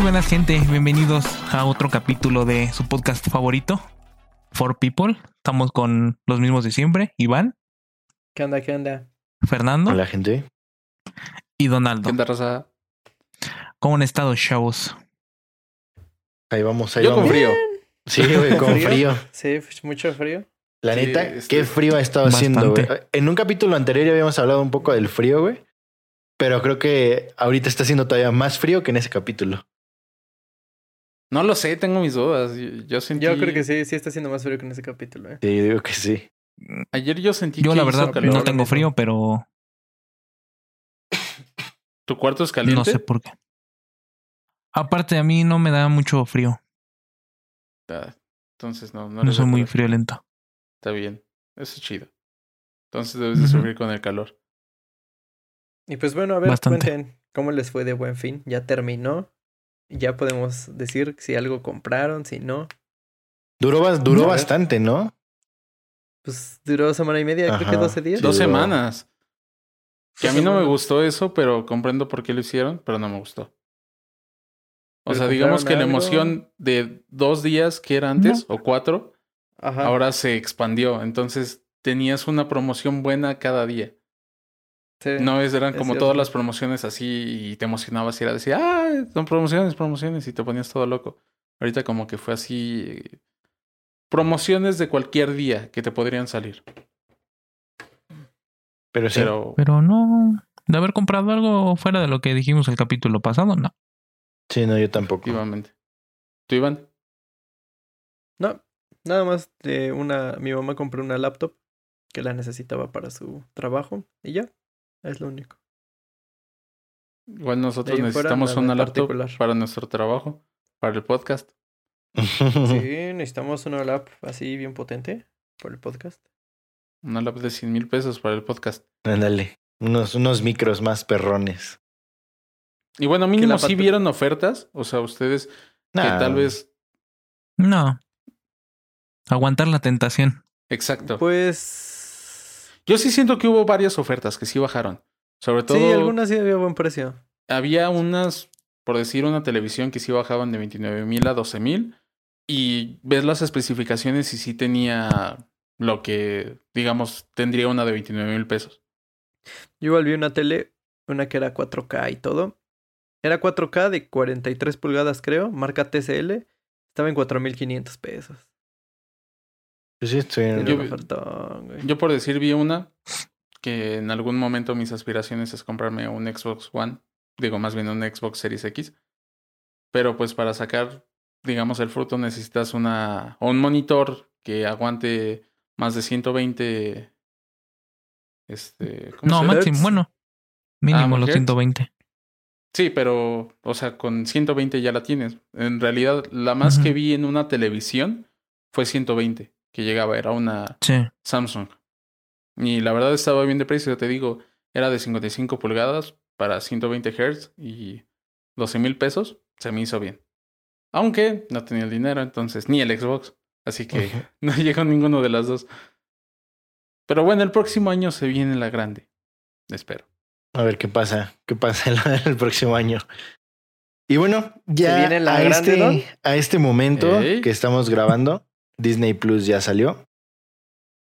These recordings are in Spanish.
Muy buenas gente, bienvenidos a otro capítulo de su podcast favorito, For People. Estamos con los mismos de siempre, Iván, ¿Qué onda? ¿Qué onda? Fernando Hola, gente. y Donaldo. ¿Qué onda? ¿Cómo han estado, chavos? Ahí vamos, ahí Yo con vamos. frío. Sí, güey, con ¿Frío? Sí, f- mucho frío. La Sí, neta, este- qué frío ha estado haciendo, güey. En un capítulo anterior ya habíamos hablado un poco del frío, güey. Pero creo que ahorita está haciendo todavía más frío que en ese capítulo. No lo sé, tengo mis dudas. Yo, yo sentí... Yo creo que sí, sí está haciendo más frío que en ese capítulo, ¿eh? Sí, yo digo que sí. Ayer yo sentí Yo que la verdad calor. no tengo frío, pero ¿Tu cuarto es caliente? no sé por qué. Aparte, a mí no me da mucho frío. Ah, Entonces no, no, No soy muy friolento. Está bien. Eso es chido. Entonces debes de sufrir con el calor. Y pues bueno, a ver, Bastante. cuenten cómo les fue de buen fin. Ya terminó. Ya podemos decir si algo compraron, si no. Duró, duró bastante, ¿no? Pues duró semana y media, creo que Ajá, 12 días. Dos semanas. Que a mí no me gustó eso, pero comprendo por qué lo hicieron, pero no me gustó. O ¿Pero sea, digamos que la emoción de dos días que era antes, o cuatro, Ajá. ahora se expandió. Entonces tenías una promoción buena cada día. Sí. No es, eran es como cierto. todas las promociones así y te emocionabas y era decir, ah, son promociones, promociones y te ponías todo loco. Ahorita como que fue así, eh, promociones de cualquier día que te podrían salir. Pero sí. Pero Pero no. De haber comprado algo fuera de lo que dijimos el capítulo pasado, no. Sí, no, yo tampoco. efectivamente. ¿Tú, Iván? No, nada más de una. Mi mamá compró una laptop que la necesitaba para su trabajo. Y ya. Es lo único. Igual nosotros fuera, necesitamos en una laptop particular. para nuestro trabajo, para el podcast. Sí, necesitamos una lap así bien potente por el podcast. Una laptop de 100 mil pesos para el podcast. Ándale. Unos, unos micros más perrones. Y bueno, mínimo sí vieron ofertas. O sea, ustedes que tal vez... No. Aguantar la tentación. Exacto. Pues. Yo sí siento que hubo varias ofertas que sí bajaron. Sobre todo... Sí, algunas sí había buen precio. había unas, por decir, una televisión que sí bajaban de 29 mil a 12 mil. Y ves las especificaciones y sí tenía lo que, digamos, tendría una de 29 mil pesos. Yo igual vi una tele, una que era 4K y todo. Era 4K de 43 pulgadas, creo, marca TCL. Estaba en 4.500 pesos. Sí, estoy en- Tiene Yo un vi- ofertón, güey. Yo por decir vi una que en algún momento mis aspiraciones es comprarme un Xbox One, digo más bien un Xbox Series X. Pero pues para sacar, digamos, el fruto necesitas una o un monitor que aguante más de 120 este, ¿cómo No, se- máximo. Hertz. Bueno. Mínimo los Hertz. 120. Sí, pero, o sea, con 120 ya la tienes. En realidad, la más que vi en una televisión fue 120, que llegaba, era una Sí. Samsung. Y la verdad estaba bien de precio, te digo, era de 55 pulgadas para 120 Hz y 12 mil pesos, se me hizo bien. Aunque no tenía el dinero, entonces, ni el Xbox. Así que no llegó ninguno de las dos. Pero bueno, el próximo año se viene la grande. Espero. A ver qué pasa, qué pasa el, el próximo año. Y bueno, ya viene la a, grande, este, ¿no? a este momento que estamos grabando, Disney Plus ya salió.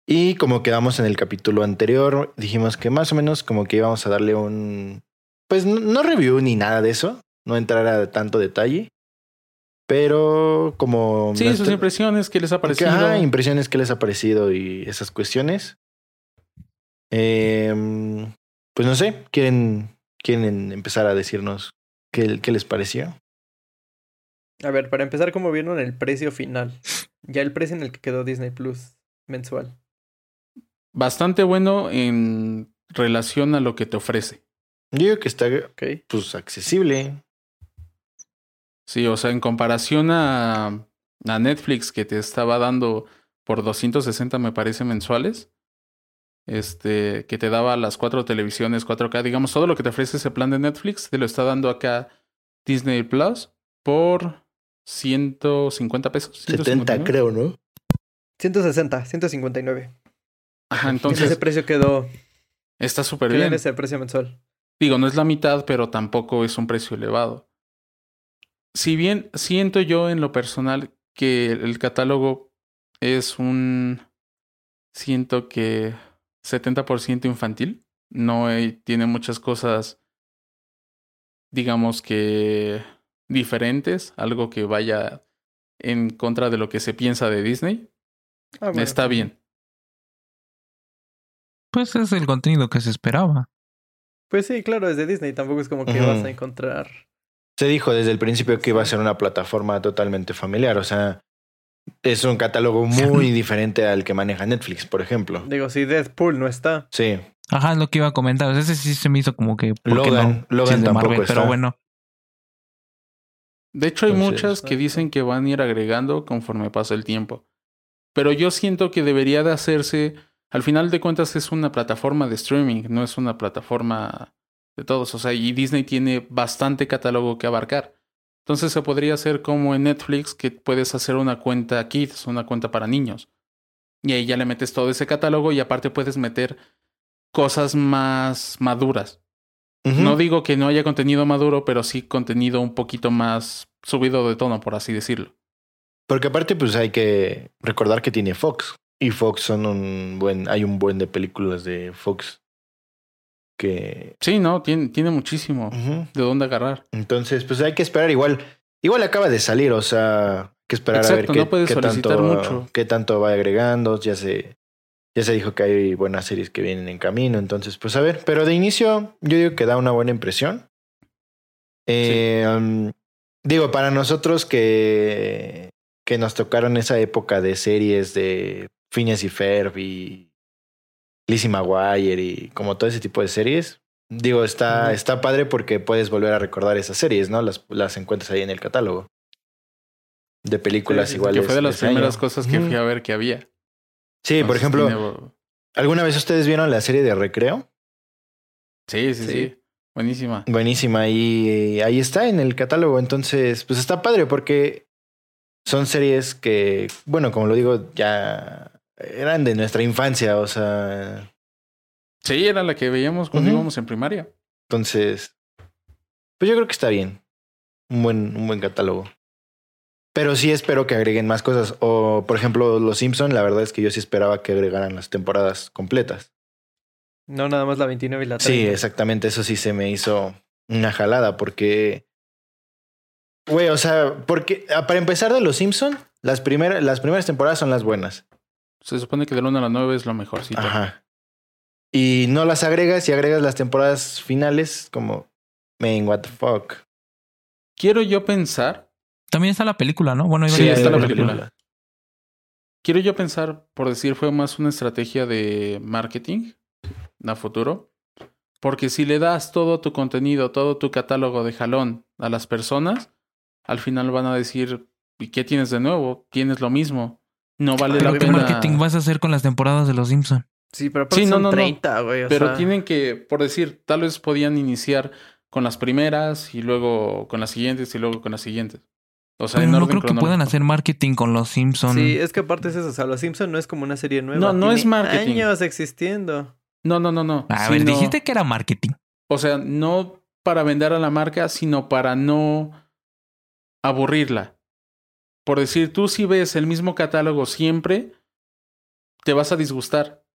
Y como quedamos en el capítulo anterior, dijimos que más o menos como que íbamos a darle un... Pues no, no review ni nada de eso, no entrar a tanto detalle. Pero como... Sí, sus impresiones, ¿qué les ha que, parecido? ajá, impresiones que les ha parecido y esas cuestiones. Em, pues no sé, ¿quieren, quieren empezar a decirnos qué, qué les pareció? A ver, para empezar, ¿cómo vieron el precio final? Ya el precio en el que quedó Disney Plus mensual. Bastante bueno en relación a lo que te ofrece. Yo digo que está Ok. pues accesible. Sí, o sea, en comparación a, a Netflix que te estaba dando por 260, me parece, mensuales, este, que te daba las cuatro televisiones 4K, digamos, todo lo que te ofrece ese plan de Netflix, te lo está dando acá Disney Plus por 150 pesos. 70 159. creo, ¿no? 160, 159. Ajá, ese entonces precio quedó, está súper bien. ese precio mensual. Digo, no es la mitad, pero tampoco es un precio elevado. si bien siento yo en lo personal que el catálogo es un, siento que 70% infantil, no hay- tiene muchas cosas, digamos que diferentes, algo que vaya en contra de lo que se piensa de Disney, Ah, bueno. está bien. Pues es el contenido que se esperaba. Pues sí, claro, es de Disney. Tampoco es como que vas a encontrar. Se dijo desde el principio que iba a ser una plataforma totalmente familiar, o sea, es un catálogo muy diferente al que maneja Netflix, por ejemplo. Digo, si Deadpool no está. Sí, Ajá, es lo que iba a comentar. Ese sí se me hizo como que. ¿por qué Logan- no? Logan tampoco Marvel, está. Pero bueno. De hecho, hay Entonces, muchas que dicen que van a ir agregando conforme pasa el tiempo. Pero yo siento que debería de hacerse, al final de cuentas es una plataforma de streaming, no es una plataforma de todos. O sea, y Disney tiene bastante catálogo que abarcar. Entonces se podría hacer como en Netflix, que puedes hacer una cuenta Kids, una cuenta para niños. Y ahí ya le metes todo ese catálogo y aparte puedes meter cosas más maduras. No digo que no haya contenido maduro, pero sí contenido un poquito más subido de tono, por así decirlo. Porque aparte, pues hay que recordar que tiene Fox. Y Fox son un buen, hay un buen de películas de Fox que. Sí, no, tiene, tiene muchísimo de dónde agarrar. Entonces, pues hay que esperar igual. Igual acaba de salir, o sea, hay que esperar a ver qué, no puedes qué solicitar tanto, mucho. qué tanto va agregando. Ya se, ya se dijo que hay buenas series que vienen en camino. Entonces, pues a ver. Pero de inicio, yo digo que da una buena impresión. Eh, um, digo, para nosotros que, que nos tocaron esa época de series de Phineas y Ferb y Lizzie McGuire y como todo ese tipo de series. Digo, está, está padre porque puedes volver a recordar esas series, ¿no? Las, las encuentras ahí en el catálogo. De películas Sí, iguales. que fue de las año. primeras cosas que fui a ver que había. Sí, por ejemplo, tiene- ¿alguna vez ustedes vieron la serie de Recreo? Sí, sí, sí, Sí. Buenísima. Buenísima. Y ahí está en el catálogo. Entonces, pues está padre porque son series que, bueno, como lo digo, ya eran de nuestra infancia. O sea, Sí, era la que veíamos cuando íbamos en primaria. entonces, pues yo creo que está bien. Un buen, un buen catálogo. Pero sí espero que agreguen más cosas. O, por ejemplo, Los Simpson, la verdad es que yo sí esperaba que agregaran las temporadas completas. No, nada más la 29 y la 30. Sí, exactamente. Eso sí se me hizo una jalada porque. Güey, o sea, porque ah, para empezar de Los Simpson, las, primeras las primeras temporadas son las buenas. Se supone que del 1 a la 9 es lo mejorcito. Ajá. Y no las agregas y agregas las temporadas finales como. Man, what the fuck. Quiero yo pensar, También está la película, ¿no? Bueno, iba Sí, a está la película. quiero yo pensar, por decir, fue más una estrategia de marketing a futuro. Porque si le das todo tu contenido, todo tu catálogo de jalón a las personas, al final van a decir, ¿y qué tienes de nuevo? Tienes lo mismo. No vale Pero la ¿qué pena. marketing vas a hacer con las temporadas de Los Simpson? Sí, pero Sí, no, son no, no. 30, güey. Pero sea, tienen que, por decir, tal vez podían iniciar con las primeras y luego con las siguientes y luego con las siguientes. O sea, Pero en no creo que puedan hacer marketing con Los Simpson. Sí, es que aparte es eso. O sea, Los Simpson no es como una serie nueva. No, no tiene es marketing. años existiendo. No, no, no, no. A ver, dijiste que era marketing. O sea, no para vender a la marca, sino para no aburrirla. Por decir, tú si ves el mismo catálogo siempre, te vas a disgustar.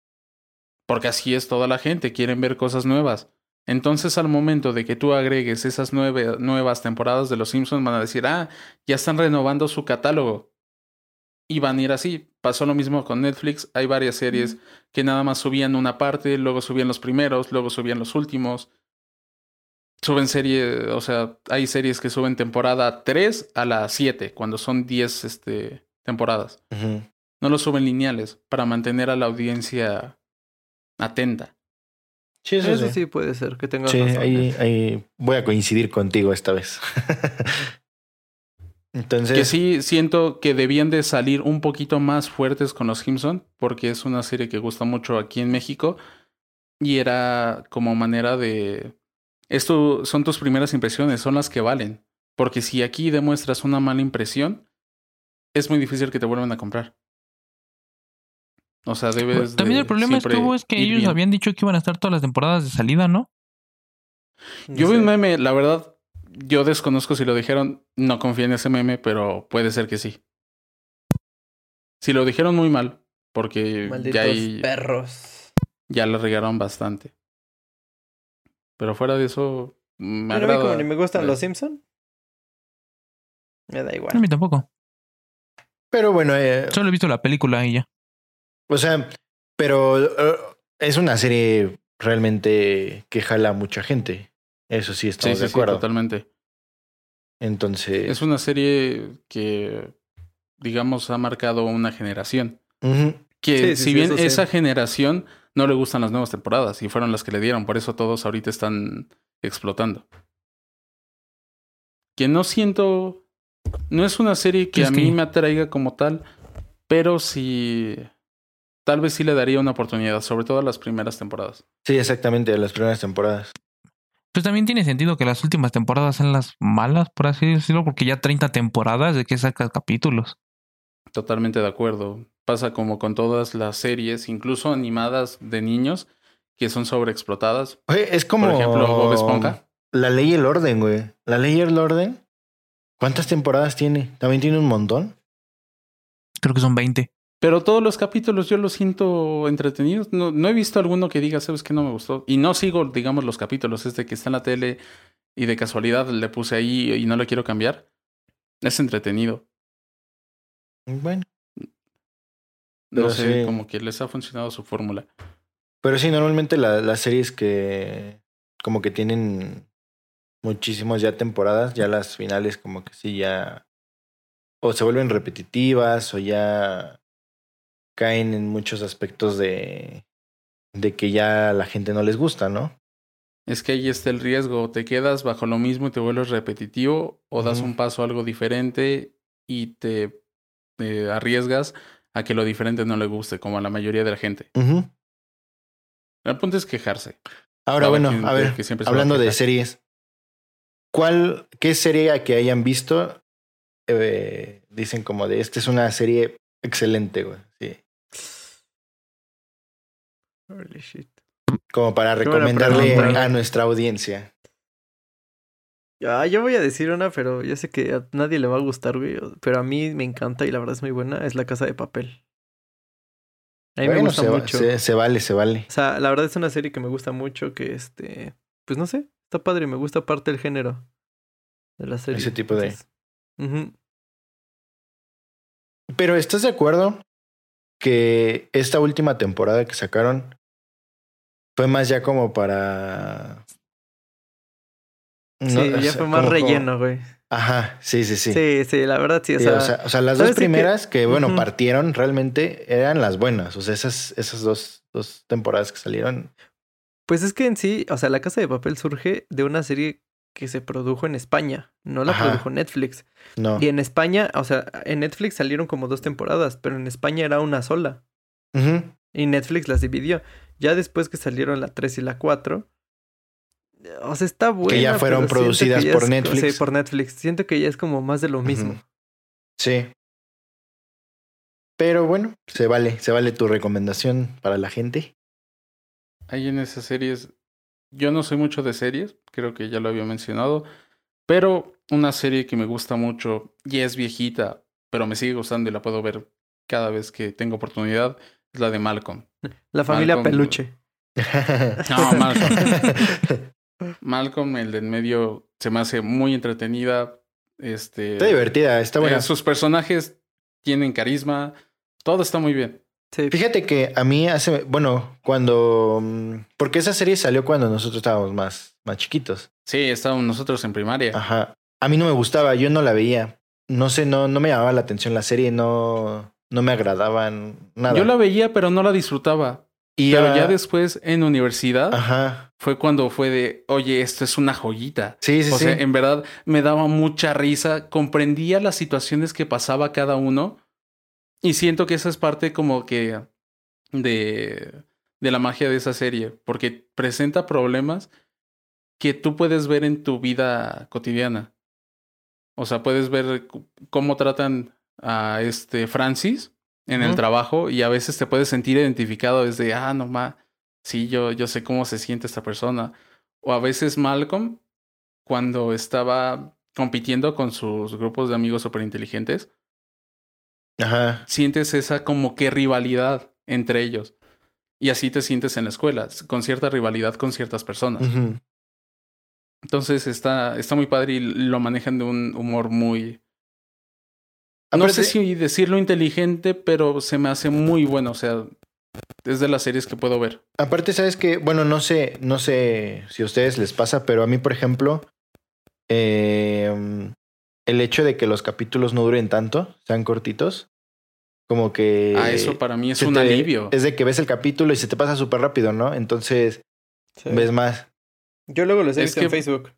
Porque así es toda la gente, quieren ver cosas nuevas. Entonces, al momento de que tú agregues esas nueve, nuevas temporadas de Los Simpsons, van a decir, ah, ya están renovando su catálogo. Y van a ir así. Pasó lo mismo con Netflix. Hay varias series que nada más subían una parte, luego subían los primeros, luego subían los últimos. Suben serie, o sea, hay series que suben temporada 3 a la 7, cuando son 10 este, temporadas. No lo suben lineales para mantener a la audiencia atenta. Sí, eso, Eso sí. sí puede ser que tengas Sí, razón. ahí, ¿eh? ahí voy a coincidir contigo esta vez. Entonces, Que sí siento que debían de salir un poquito más fuertes con los Simpson, porque es una serie que gusta mucho aquí en México. Y era como manera de. Esto son tus primeras impresiones, son las que valen. Porque si aquí demuestras una mala impresión, es muy difícil que te vuelvan a comprar. O sea, debes. También de el problema estuvo es que ellos bien. habían dicho que iban a estar todas las temporadas de salida, ¿no? No Yo vi sé. un meme, la verdad, yo desconozco si lo dijeron, no confío en ese meme, pero puede ser que sí. Si lo dijeron muy mal, porque Malditos ya ahí perros. ya la regaron bastante. Pero fuera de eso, me Pero a mí agrada. como ni me gustan Eh, los Simpson. Me da A igual. mí tampoco. Pero bueno, eh, Solo he visto la película y ya. O sea, pero eh, es una serie realmente que jala a mucha gente. Eso sí, Sí, estamos sí, de sí, acuerdo. totalmente. Entonces, Es una serie que, digamos, ha marcado una generación. Que Sí, sí, si sí, bien sí. esa generación no le gustan las nuevas temporadas y fueron las que le dieron, por eso todos ahorita están explotando. Que no siento, no es una serie que a mí me atraiga como tal, pero sí, tal vez sí le daría una oportunidad, sobre todo a las primeras temporadas. sí, exactamente, de las primeras temporadas. Pues también tiene sentido que las últimas temporadas sean las malas, por así decirlo, porque ya 30 temporadas de que sacas capítulos. Totalmente de acuerdo. Pasa como con todas las series, incluso animadas de niños, que son sobreexplotadas. Oye, es como Por ejemplo, Bob Esponja. La ley y el orden, güey. La ley y el orden. ¿Cuántas temporadas tiene? También tiene un montón. Creo que son 20. Pero todos los capítulos yo los siento entretenidos. No, no he visto alguno que diga, sabes que no me gustó. Y no sigo, digamos, los capítulos. Este que está en la tele y de casualidad le puse ahí y no lo quiero cambiar. Es entretenido. Bueno, No sé, sí. como que les ha funcionado su fórmula. pero sí, normalmente la- las series que como que tienen muchísimos ya temporadas, ya las finales como que sí ya o se vuelven repetitivas o ya caen en muchos aspectos de de que ya la gente no les gusta, ¿no? Es que ahí está el riesgo. Te quedas bajo lo mismo y te vuelves repetitivo o das un paso a algo diferente y te eh, arriesgas a que lo diferente no le guste, como a la mayoría de la gente. El punto es quejarse. Ahora, bueno, a ver, que siempre hablando de series, ¿cuál, qué serie que hayan visto eh, dicen como de esta es una serie excelente, güey? Sí. Holy shit. Como para recomendarle pregunta. a nuestra audiencia. Ah, yo voy a decir una, pero yo sé que a nadie le va a gustar, güey. Pero a mí me encanta y la verdad es muy buena. Es La Casa de Papel. A mí me gusta se, va- mucho. se- se vale, se vale. O sea, la verdad es una serie que me gusta mucho, que este... Pues no sé, está padre, me gusta parte el género de la serie. Ese tipo de- Entonces. Pero ¿estás de acuerdo que esta última temporada que sacaron fue más ya como para... Sí, o ya sea, fue más como- relleno, güey. Ajá, sí, sí, sí. Sí, sí, la verdad sí, o Sí, sea... o, sea, o sea, las ¿sabes dos primeras que, bueno, partieron realmente eran las buenas. O sea, esas, esas dos, dos temporadas que salieron. Pues es que en sí, o sea, La Casa de Papel surge de una serie que se produjo en España, no la Ajá. produjo Netflix. No. Y en España, o sea, en Netflix salieron como dos temporadas, pero en España era una sola. Y Netflix las dividió. Ya después que salieron la 3 y la 4. O sea, está buena. ya fueron producidas que ya por es- Netflix. Sí, por Netflix. Siento que ya es como más de lo mismo. Sí. Pero bueno, se vale, se vale tu recomendación para la gente. Ahí en esas series, yo no soy mucho de series, creo que ya lo había mencionado, pero una serie que me gusta mucho y es viejita, pero me sigue gustando y la puedo ver cada vez que tengo oportunidad, es la de Malcolm. La familia Malcolm. Peluche. No, Malcolm. Malcolm, el de en medio, se me hace muy entretenida. Este, Está divertida, está buena. eh, sus personajes tienen carisma, todo está muy bien. Sí. Fíjate que a mí hace, bueno, cuando, mm, porque esa serie salió cuando nosotros estábamos más, más chiquitos. Sí, estábamos nosotros en primaria. Ajá. A mí no me gustaba, yo no la veía. No sé, no, no me llamaba la atención la serie, no, no me agradaban nada. Yo la veía, pero no la disfrutaba. y Pero ya después en universidad Ajá. fue cuando fue de, oye, esto es una joyita. Sí, sí, o sí. sea, en verdad me daba mucha risa, comprendía las situaciones que pasaba cada uno y siento que esa es parte como que de, de la magia de esa serie, porque presenta problemas que tú puedes ver en tu vida cotidiana. O sea, puedes ver cómo tratan a este Francis en el trabajo y a veces te puedes sentir identificado desde, ah, no ma, sí, yo, yo sé cómo se siente esta persona. O a veces Malcolm cuando estaba compitiendo con sus grupos de amigos súper inteligentes, Ajá. sientes esa como que rivalidad entre ellos. Y así te sientes en la escuela, con cierta rivalidad con ciertas personas. Entonces está, está muy padre y lo manejan de un humor muy... No Aparte- sé si decirlo inteligente, pero se me hace muy bueno. O sea, es de las series que puedo ver. Aparte, sabes que, bueno, no sé, no sé si a ustedes les pasa, pero a mí, por ejemplo, eh, el hecho de que los capítulos no duren tanto, sean cortitos, como que. ah, eso para mí es un te- alivio. Es de que ves el capítulo y se te pasa súper rápido, ¿no? Entonces Sí. ves más. Yo luego los he Es visto que- en Facebook.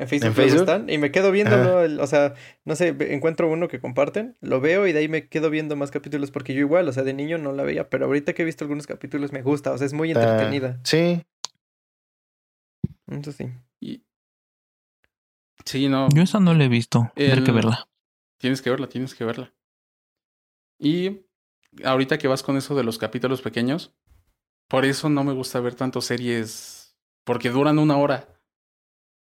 En Facebook, ¿En Facebook? están y me quedo viendo. ¿no? El- o sea, no sé, encuentro uno que comparten, lo veo y de ahí me quedo viendo más capítulos porque yo igual, o sea, de niño no la veía, pero ahorita que he visto algunos capítulos me gusta, o sea, es muy está- entretenida. sí. Eso sí. Sí, no. Yo esa no la he visto. Tendré que verla. Tienes que verla, tienes que verla. Y ahorita que vas con eso de los capítulos pequeños, por eso no me gusta ver tantas series, porque duran una hora.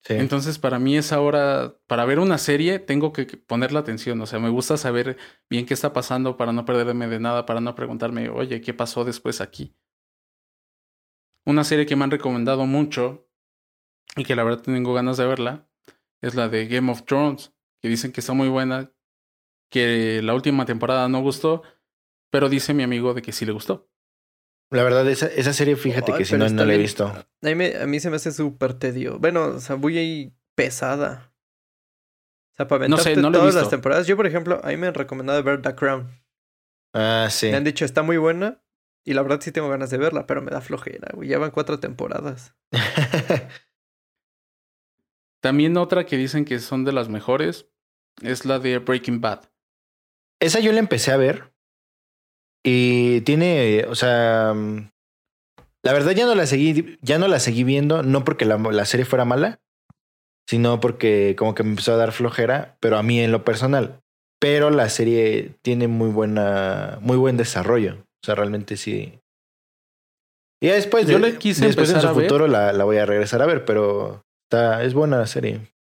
Sí. Entonces, para mí esa hora, para ver una serie, tengo que poner la atención. O sea, me gusta saber bien qué está pasando para no perderme de nada, para no preguntarme, oye, ¿qué pasó después aquí? Una serie que me han recomendado mucho y que la verdad tengo ganas de verla es la de Game of Thrones, que dicen que está muy buena, que la última temporada no gustó, pero dice mi amigo de que sí le gustó. La verdad, esa, esa serie, fíjate Ay, que si no, no la he visto. A mí, me- a mí se me hace súper tedio. Bueno, o sea, muy ahí pesada. O sea, para No sé, no todas las temporadas. Yo, por ejemplo, a mí me han recomendado ver The Crown. Ah, sí. Me han dicho, está muy buena. Y la verdad sí tengo ganas de verla, pero me da flojera, güey. Ya van cuatro temporadas. También otra que dicen que son de las mejores es la de Breaking Bad. Esa yo la empecé a ver. Y tiene, o sea, la verdad ya no la seguí, ya no la seguí viendo, no porque la, la serie fuera mala, sino porque como que me empezó a dar flojera, pero a mí en lo personal. Pero la serie tiene muy buena, muy buen desarrollo. O sea, realmente sí. Y después de, Yo le quise después en su a ver. futuro la, la voy a regresar a ver, pero está, es buena la serie.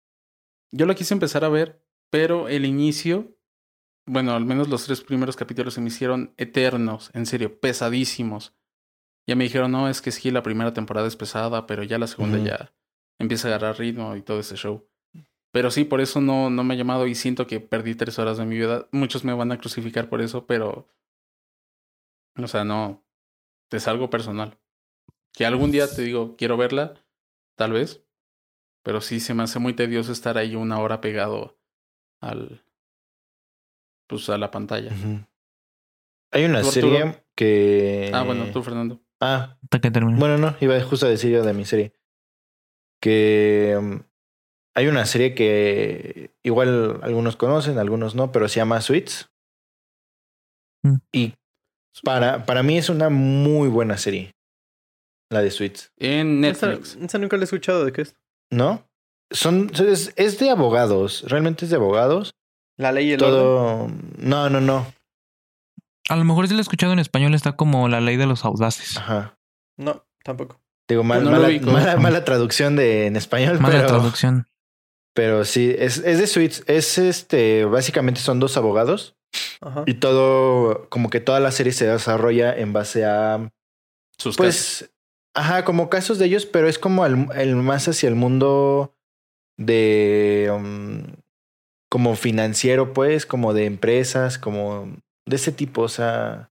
Yo la quise empezar a ver, pero el inicio, bueno, al menos los tres primeros capítulos se me hicieron eternos, en serio, pesadísimos. Ya me dijeron, no, es que sí, la primera temporada es pesada, pero ya la segunda ya empieza a agarrar ritmo y todo ese show. Pero sí, por eso no, no me ha llamado y siento que perdí tres horas de mi vida. Muchos me van a crucificar por eso, pero... O sea, no, es algo personal. Que algún día te digo, quiero verla, tal vez, pero sí se me hace muy tedioso estar ahí una hora pegado al pues a la pantalla. Hay una ¿Tú, serie Arturo? que. Ah, bueno, tú, Fernando. Ah, Hasta que termine. Bueno, no, iba justo a decir yo de mi serie. Que um, hay una serie que igual algunos conocen, algunos no, pero se llama Suits. Mm. Y para, para mí es una muy buena serie. La de Suits. En Esa, Netflix. esa nunca la he escuchado de qué es. ¿No? Son, es, es de abogados. Realmente es de abogados. La ley y el orden. Todo. No, no, no. A lo mejor si lo he escuchado en español está como la ley de los audaces. Ajá. No, tampoco. Digo, mal- No lo mala, mala, mala traducción de en español, Mala pero. traducción. Pero sí, es, es de Suits. Es este. Básicamente son dos abogados. Ajá. Y todo, como que toda la serie se desarrolla en base a, Sus casos. Ajá, como casos de ellos, pero es como el, el más hacia el mundo de, um, como financiero, pues, como de empresas, como de ese tipo, o sea,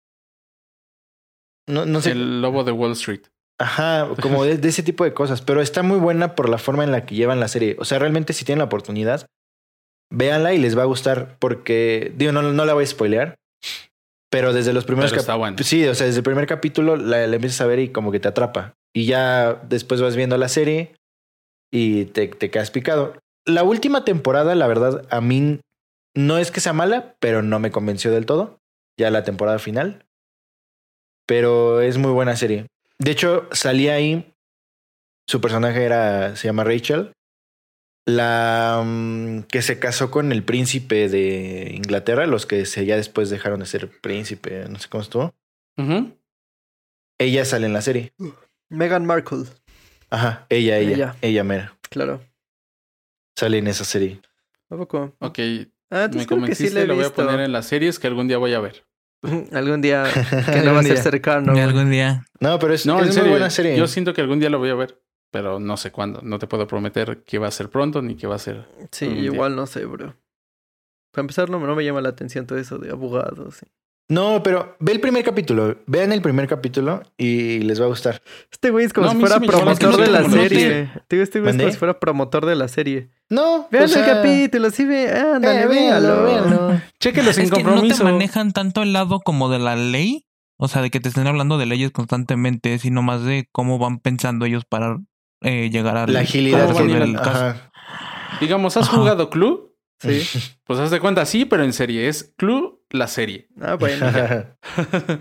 no, no sé, El lobo de Wall Street. ajá, como de, de ese tipo de cosas, pero está muy buena por la forma en la que llevan la serie, o sea, realmente si tienen la oportunidad, véanla y les va a gustar, porque, digo, no, no la voy a spoilear, pero desde los primeros Pero cap- está bueno. Sí, o sea, desde el primer capítulo la, la empiezas a ver y como que te atrapa. Y ya después vas viendo la serie y te, te quedas picado. La última temporada, la verdad, a mí no es que sea mala, pero no me convenció del todo. Ya la temporada final. Pero es muy buena serie. De hecho, salía ahí. Su personaje era. se llama Rachel. La mm, que se casó con el príncipe de Inglaterra, los que se, ya después dejaron de ser príncipe, no sé cómo estuvo. Ella sale en la serie. Meghan Markle, Ajá, ella, ella, Ella. ella, mera. claro. sale en esa serie. ¿A poco? Ok, Ah, me sí convenciste, lo voy a poner en las series que algún día voy a ver. Algún día que no va a ser cercano. Algún día. No, pero es, No, es en muy serio, buena serie. yo siento que algún día lo voy a ver, pero no sé cuándo. No te puedo prometer que va a ser pronto ni que va a ser. Sí, día. igual no sé, bro. Para empezar, no, no me llama la atención todo eso de abogados. sí. No, pero ve el primer capítulo. Vean el primer capítulo y les va a gustar. Este güey es como No, si fuera sí promotor de la serie. Este güey es como ¿Mandé? si fuera promotor de la serie. No, Vean o sea, el capítulo, sí, ve, ándale, eh, véanlo, véanlo. véanlo. Chéquelo sin Es que no te manejan tanto el lado como de la ley. O sea, de que te estén hablando de leyes constantemente, sino más de cómo van pensando ellos para eh, llegar a La agilidad ¿Cómo que el caso. Digamos, ¿has Ajá. jugado Clue? Sí. Pues haz de cuenta, sí, pero en serie. Es Clue la serie. Ah, bueno.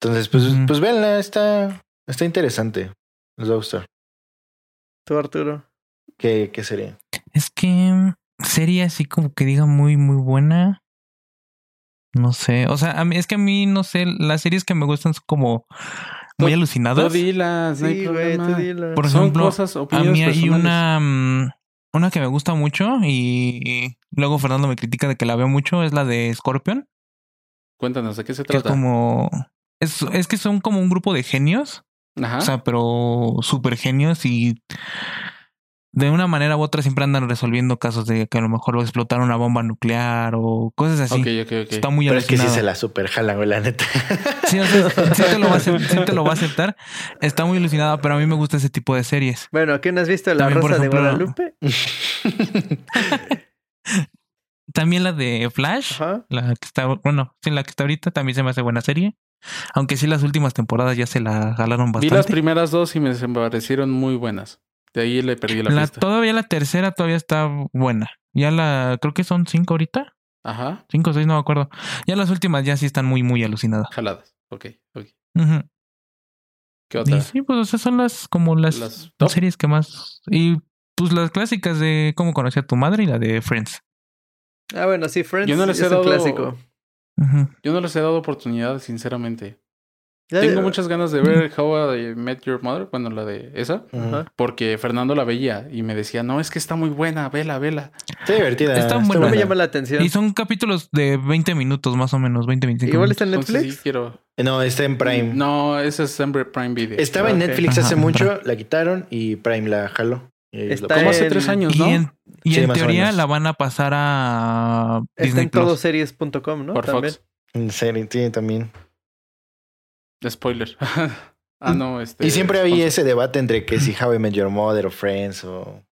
Entonces, pues, Ujú. pues véanla, está, está interesante. Les va a gustar. Tú, Arturo. ¿Qué, qué sería? Es que mm, serie así como que diga muy, muy buena. No sé. O sea, a mí, es que a mí, no sé, las series que me gustan son como muy Tú- alucinadas. Tú dilas, no hay Sí, güey, tú problema. dilo. Por Son ejemplo, cosas, A mí hay personales. una, mm, una que me gusta mucho y luego Fernando me critica de que la veo mucho, es la de Scorpion, Cuéntanos, ¿de qué se que es trata? como... Es, es que son como un grupo de genios, Ajá. o sea, pero súper genios y de una manera u otra siempre andan resolviendo casos de que a lo mejor va a explotar una bomba nuclear o cosas así. ok, ok, ok. Está muy Pero es que sí alucinado. se la super jalan, güey, la neta. Sí, o sea, sí te lo va a sí te lo va a aceptar. Está muy alucinada, pero a mí me gusta ese tipo de series. Bueno, ¿qué no has visto? La También, Rosa ejemplo, de Guadalupe. También la de Flash. Ajá. La que está, bueno, sí, la que está ahorita también se me hace buena serie. Aunque sí las últimas temporadas ya se la jalaron Vi las bastante. primeras dos y me parecieron muy buenas. De ahí le perdí la, La- pista. todavía la tercera todavía está buena. Ya la, creo que son cinco ahorita. Ajá. Cinco o seis, no me acuerdo. Ya las últimas ya sí están muy, muy alucinadas. Jaladas. Ok. ¿Qué otra? Y sí, pues esas son las como las, Las series que más. Y pues las clásicas de cómo conocí a tu madre y la de Friends. Ah, bueno, sí, Friends Yo no les es he un dado- clásico. Yo no les he dado oportunidad, sinceramente. Ya- Tengo muchas ganas de ver How I Met Your Mother, bueno, la de esa, Ajá. porque Fernando la veía y me decía, no, es que está muy buena, vela, vela. Está divertida. Está No buena. me llama la atención. Y son capítulos de 20 minutos, más o menos, 20, 25 Igual está en Entonces Netflix. sí quiero... No, está en Prime. No, esa es siempre Prime Video. Estaba en. Netflix hace Ajá, mucho, la quitaron y Prime la jaló. Está Como hace en- tres años, Y ¿no? en, y Sí, en teoría la van a pasar a Está Disney en Plus. todoseries.com, ¿no? Por También. Fox. En serie, sí, también. Spoiler. ah, no, este... Y siempre había ese debate entre que si How I Met Your Mother o Friends o...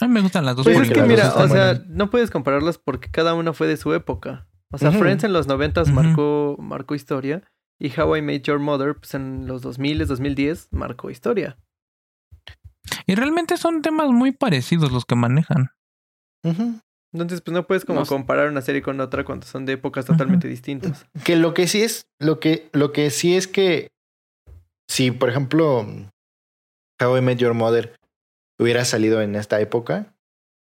A mí me gustan las dos. Pues es que mira, o sea, no puedes compararlas porque cada una fue de su época. O sea. Friends en los noventas Ujú. marcó, marcó historia y How I Met Your Mother pues en los 2000, 2010 marcó historia. Y realmente son temas muy parecidos los que manejan. Ujú. Entonces, pues no puedes como No comparar una serie con otra cuando son de épocas totalmente distintas. Que lo que sí es, lo que, lo que sí es que si, por ejemplo, How I Met Your Mother hubiera salido en esta época,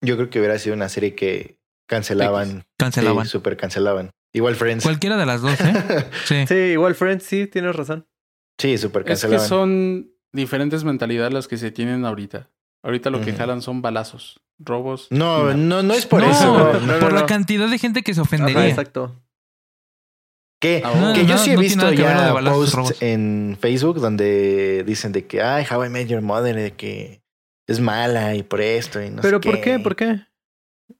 yo creo que hubiera sido una serie que cancelaban. Cancelaban. Sí, súper cancelaban. Igual Friends. Cualquiera de las dos, ¿eh? Sí. Sí, igual Friends, sí, tienes razón. sí, súper Es que cancelaban. son diferentes mentalidades las que se tienen ahorita. Ahorita lo que jalan son balazos, robos. No, no, no es por no, eso. no, güey. no, por no. la cantidad de gente que se Ajá, ofendería. exacto. Que, Ah, que no, yo sí he visto ya balazos, posts robos. en Facebook donde dicen de que, ay, How I Met Your Mother, de que es mala y por esto y no Pero sé ¿por qué? ¿Por qué?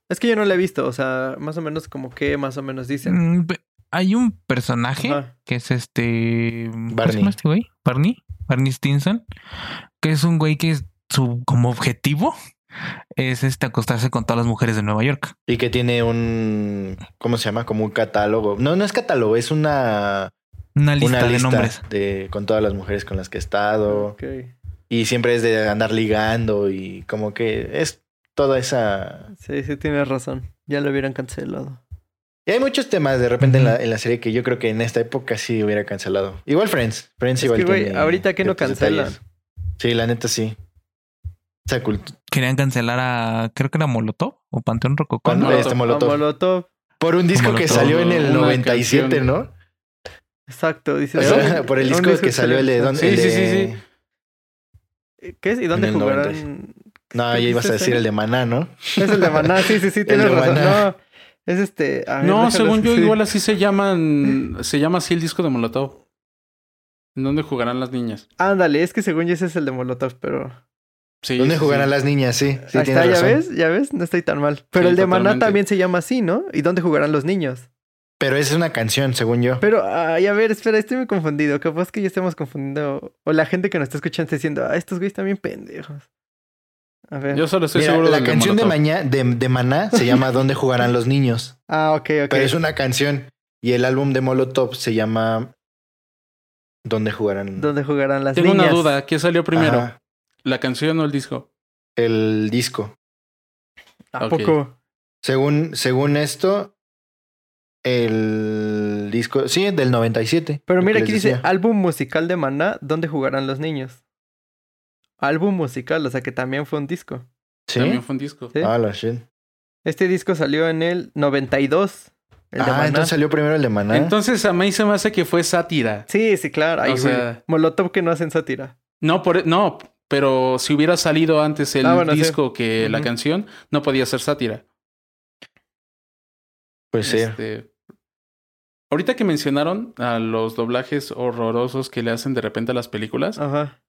Es que yo no la he visto, o sea, más o menos como que más o menos dicen. Mm, Hay un personaje Ajá. que es este. ¿cómo se Barney. llama este güey? Barney. Barney Stinson. Que es un güey que es su como objetivo es este acostarse con todas las mujeres de Nueva York. Y que tiene un, ¿cómo se llama? Como un catálogo. No, no es catálogo, es una, Una lista una de lista nombres. de con todas las mujeres con las que he estado. Y siempre es de andar ligando y como que es toda esa... Sí, sí, tienes razón. Ya lo hubieran cancelado. Y hay muchos temas de repente en, la, en la serie que yo creo que en esta época sí hubiera cancelado. Igual Friends. Friends Es igual que, güey, tiene ahorita que no cancelan. detalles. Sí, la neta sí. Querían cancelar a, creo que era Molotov o Panteón Rococó. ¿Cuándo? ¿no? Este Molotov. Por un disco que salió en el una 97, canción. ¿no? Exacto, dice. O sea, por el disco que salió el de... don- Sí, el sí, de- sí, sí. ¿Qué es? ¿Y dónde jugarán? No, ya ibas a decir el de Maná, ¿no? Es el de Maná, sí, sí, sí, tienes de razón. Maná. No, es este. a ver, No, déjalo, según yo, sí. igual así se llaman. Se llama así el disco de Molotov. ¿En dónde jugarán las niñas? Ándale, es que según yo ese es el de Molotov, pero. Sí. ¿Dónde sí, jugarán sí. las niñas? Sí, sí, Ahí tienes está, ya razón. ves, ya ves, no estoy tan mal. Pero Sí, el de Maná también se llama así, ¿no? ¿Y dónde jugarán los niños? Pero esa es una canción, según yo. Pero, ay, a ver, espera, estoy muy confundido. Capaz que ya estemos confundiendo. O la gente que nos está escuchando está diciendo, ah, estos güeyes están bien pendejos. A ver. Yo solo estoy Mira, seguro la canción de, Molotov. Maña, de, de Maná se llama ¿Dónde jugarán los niños? Ah, ok, ok. Pero es una canción. Y el álbum de Molotov se llama ¿Dónde jugarán? ¿Dónde jugarán las Tengo niñas? una duda. ¿Qué salió primero? Ajá, ¿La canción o el disco? el disco. ¿A Ok. poco? Según, según esto, el disco, sí, del 97. Pero mira, aquí dice álbum musical de Maná, ¿dónde jugarán los niños? Álbum musical, o sea que también fue un disco. ¿Sí? También fue un disco. ¿sí? Ah, la shit. Este disco salió en el 92. El de Ah, Maná. entonces salió primero el de Maná. Entonces a mí se me hace que fue sátira. Sí, sí, claro. Ay, O sea- Molotov que no hacen sátira. No, por, no, pero si hubiera salido antes el Ah, bueno, sí. disco que la canción, no podía ser sátira. pues sí. Este, ahorita que mencionaron a los doblajes horrorosos que le hacen de repente a las películas, Ajá.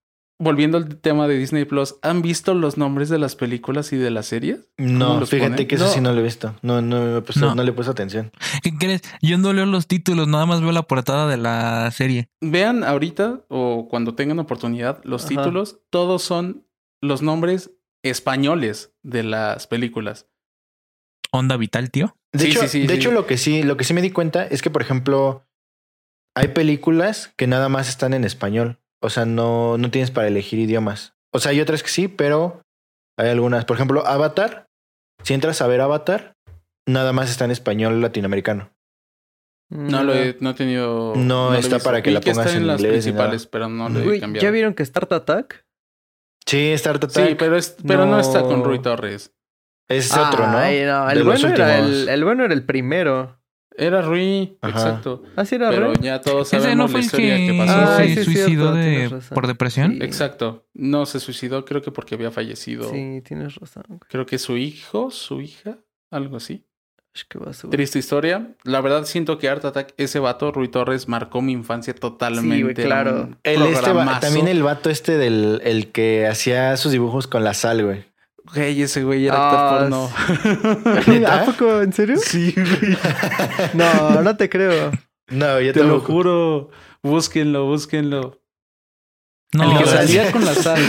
Volviendo al tema de Disney Plus, ¿han visto los nombres de las películas y de las series? No, fíjate ponen? que eso No. sí no lo he visto. No, no, me he puesto- No. no le puse atención. ¿Qué crees? Yo no leo los títulos, nada más veo la portada de la serie. Vean ahorita o cuando tengan oportunidad los Ajá. títulos, todos son los nombres españoles de las películas. Onda vital, tío. De Sí, hecho, sí, sí, de sí. hecho lo que sí, lo que sí me di cuenta es que, por ejemplo, hay películas que nada más están en español. O sea, no, no tienes para elegir idiomas. O sea, hay otras que sí, pero hay algunas. Por ejemplo, Avatar. Si entras a ver Avatar, nada más está en español latinoamericano. No lo he, no he tenido. No está para que la pongas está en en las inglés principales, pero no lo he cambiado. ¿ya vieron que Start Attack? Sí, Star Attack Sí, pero, es, pero no. No. está con Rui Torres. es otro, ¿no? Ay, no, De El los bueno, era últimos. el, el bueno era el primero. Era Rui, Ajá. exacto. Así era Pero ya todos Ese sabemos no la historia que, que pasó. Ah, se sí, es suicidó cierto, de, por depresión. Sí. Exacto. No se suicidó, creo que porque había fallecido. Sí, tienes razón. Creo que su hijo, su hija, algo así. Sh, Qué basura. Triste historia. La verdad siento que Art Attack, ese vato, Rui Torres, marcó mi infancia totalmente. Sí, güey, claro. El este va- también el vato este del el que hacía sus dibujos con la sal, güey. Güey, ese güey era Ah, actor porno. ¿Neta? ¿A poco? ¿En serio? sí, güey. No, no te creo. No, yo Te lo tampoco. juro. Búsquenlo, búsquenlo. No, el que salía con la sal.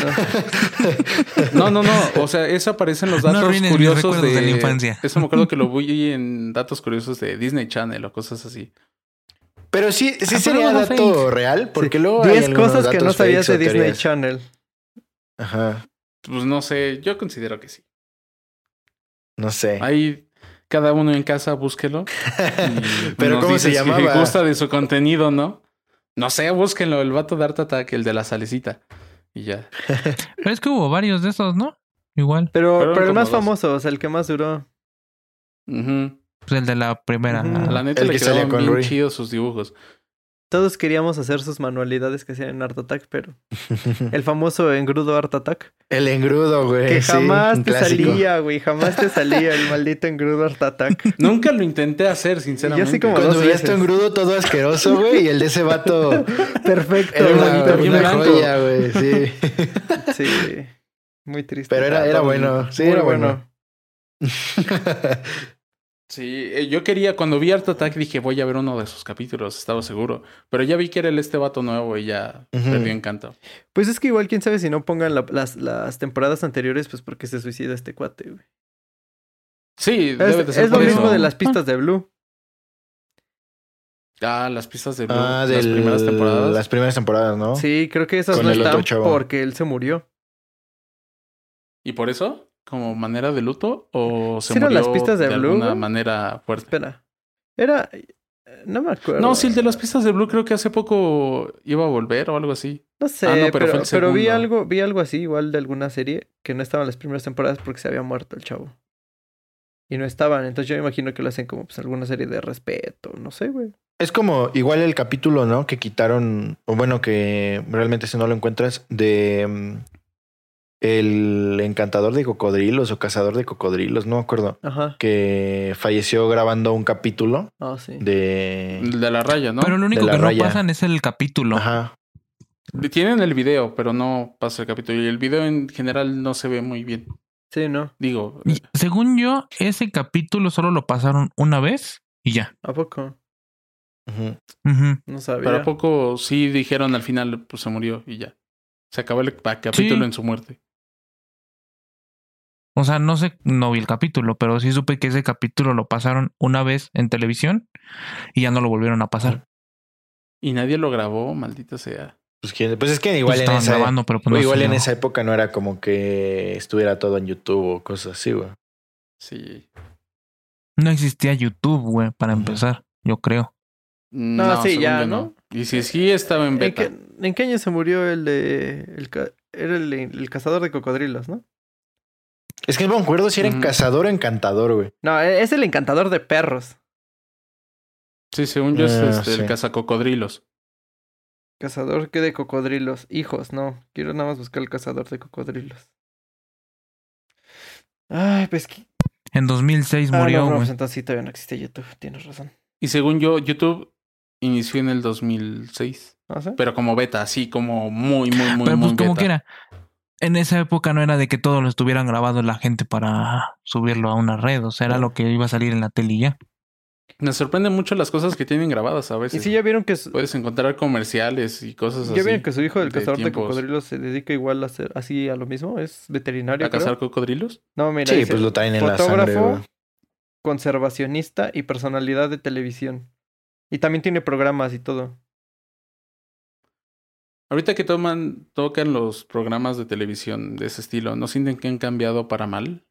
No, no, no. O sea, eso aparece en los No datos mis curiosos de... de la infancia. Eso me acuerdo que lo vi en datos curiosos de Disney Channel o cosas así. Pero sí, sí Ah, sería dato fake. real, porque Sí. luego hay 10 algunos cosas que no sabías de Disney. Channel. Ajá, Pues no sé, yo considero que sí. no sé. Ahí cada uno en casa búsquelo. Pero ¿cómo se llamaba? Que gusta de su contenido, ¿no? No sé, búsquenlo. El vato de Art Attack, el de la salecita. Y ya. Pero es que hubo varios de esos, ¿no? Igual. Pero, pero el más dos. famoso, o sea, el que más duró. Pues el de la primera. La neta El le que salía quedaban con bien Rui. chidos sus dibujos. Todos queríamos hacer sus manualidades que hacían en Art Attack, pero el famoso engrudo Art Attack, El engrudo, güey. que jamás te clásico. salía, güey, jamás te salía el maldito engrudo Art Attack. Nunca lo intenté hacer, sinceramente. Yo así como- Cuando veías tu engrudo todo asqueroso, güey, y el de ese vato Perfecto, era una, joya, güey, sí. Sí, muy triste. Pero era, era bueno, sí, Muy era bueno. Sí, eh, yo quería, cuando vi Art Attack dije, voy a ver uno de sus capítulos, estaba seguro. Pero ya vi que era el este vato nuevo y ya Ujú. perdió encanto. Pues es que igual, quién sabe si no pongan la- las, las temporadas anteriores, pues porque se suicida este cuate, güey. Sí, Es, debe de ser es lo mismo de las pistas de Blue. Ah, las pistas de Blue, ah, las de primeras temporadas. Las primeras temporadas, ¿no? Sí, creo que esas Con no están porque él se murió. ¿Y por eso? ¿Como manera de luto? ¿O se Sí murió las pistas de Blue, alguna manera fuerte? Espera. Era. eh, No me acuerdo. No, sí, el de las pistas de Blue creo que hace poco iba a volver o algo así. No sé, Ah, no, pero pero, fue el pero vi algo, vi algo así, igual de alguna serie, que no estaban las primeras temporadas porque se había muerto el chavo. Y no estaban, entonces yo me imagino que lo hacen como pues alguna serie de respeto, no sé, güey. Es como igual el capítulo, ¿no? Que quitaron, o bueno, que realmente si no lo encuentras, de mm, el encantador de cocodrilos o cazador de cocodrilos, no me acuerdo, Ajá. que falleció grabando un capítulo Ah, sí. de... De la raya, ¿no? Pero lo único que no pasan es el capítulo. Ajá. Tienen el video, pero no pasa el capítulo. Y el video en general no se ve muy bien. Sí, ¿no? Digo, Y según yo, ese capítulo solo lo pasaron una vez y ya. ¿A poco? Ujú. No sabía. pero a poco sí dijeron al final, pues se murió y ya. Se acabó el capítulo Sí. en su muerte. O sea, no sé, no vi el capítulo, pero sí supe que ese capítulo lo pasaron una vez en televisión y ya no lo volvieron a pasar. Y nadie lo grabó, maldita sea. Pues, quién- pues es que igual Pues en estaban esa, grabando, pero pues no igual en esa época no era como que estuviera todo en YouTube o cosas así, güey. Sí. No existía YouTube, güey, para empezar, yo creo. No, sí, ya, ¿no? Y si sí estaba en ¿En beta. qué, en qué año se murió el de. El, era el, el cazador de cocodrilos, ¿no? Es que no me acuerdo si era Ujú. cazador o encantador, güey. No, e- es el encantador de perros. Sí, según yo es Ah, este, sí. el cazacocodrilos. Cazador que de cocodrilos. Hijos, no. Quiero nada más buscar el cazador de cocodrilos. Ay, pues que. En 2006 Ah, murió, no, no, pues entonces sí todavía no existe YouTube. Tienes razón. Y según yo, YouTube inició en el 2006. ¿Ah, sí? Pero como beta, así como muy, muy, muy, Pero muy pues como beta. quiera. En esa época no era de que todo lo estuvieran grabado la gente para subirlo a una red. O sea, era lo que iba a salir en la tele y ya. Me sorprenden mucho las cosas que tienen grabadas a Y veces. sí, ya vieron que. Su, Puedes encontrar comerciales y cosas ya así. vieron que su hijo del de cazador de cocodrilos se dedica igual a hacer así a lo mismo. Es veterinario. ¿A cazar cocodrilos? No, mira. Sí, dice, pues lo traen en la sangre, fotógrafo, conservacionista y personalidad de televisión. Y también tiene programas y todo. Ahorita que toman, tocan los programas de televisión de ese estilo, ¿no sienten que han cambiado para mal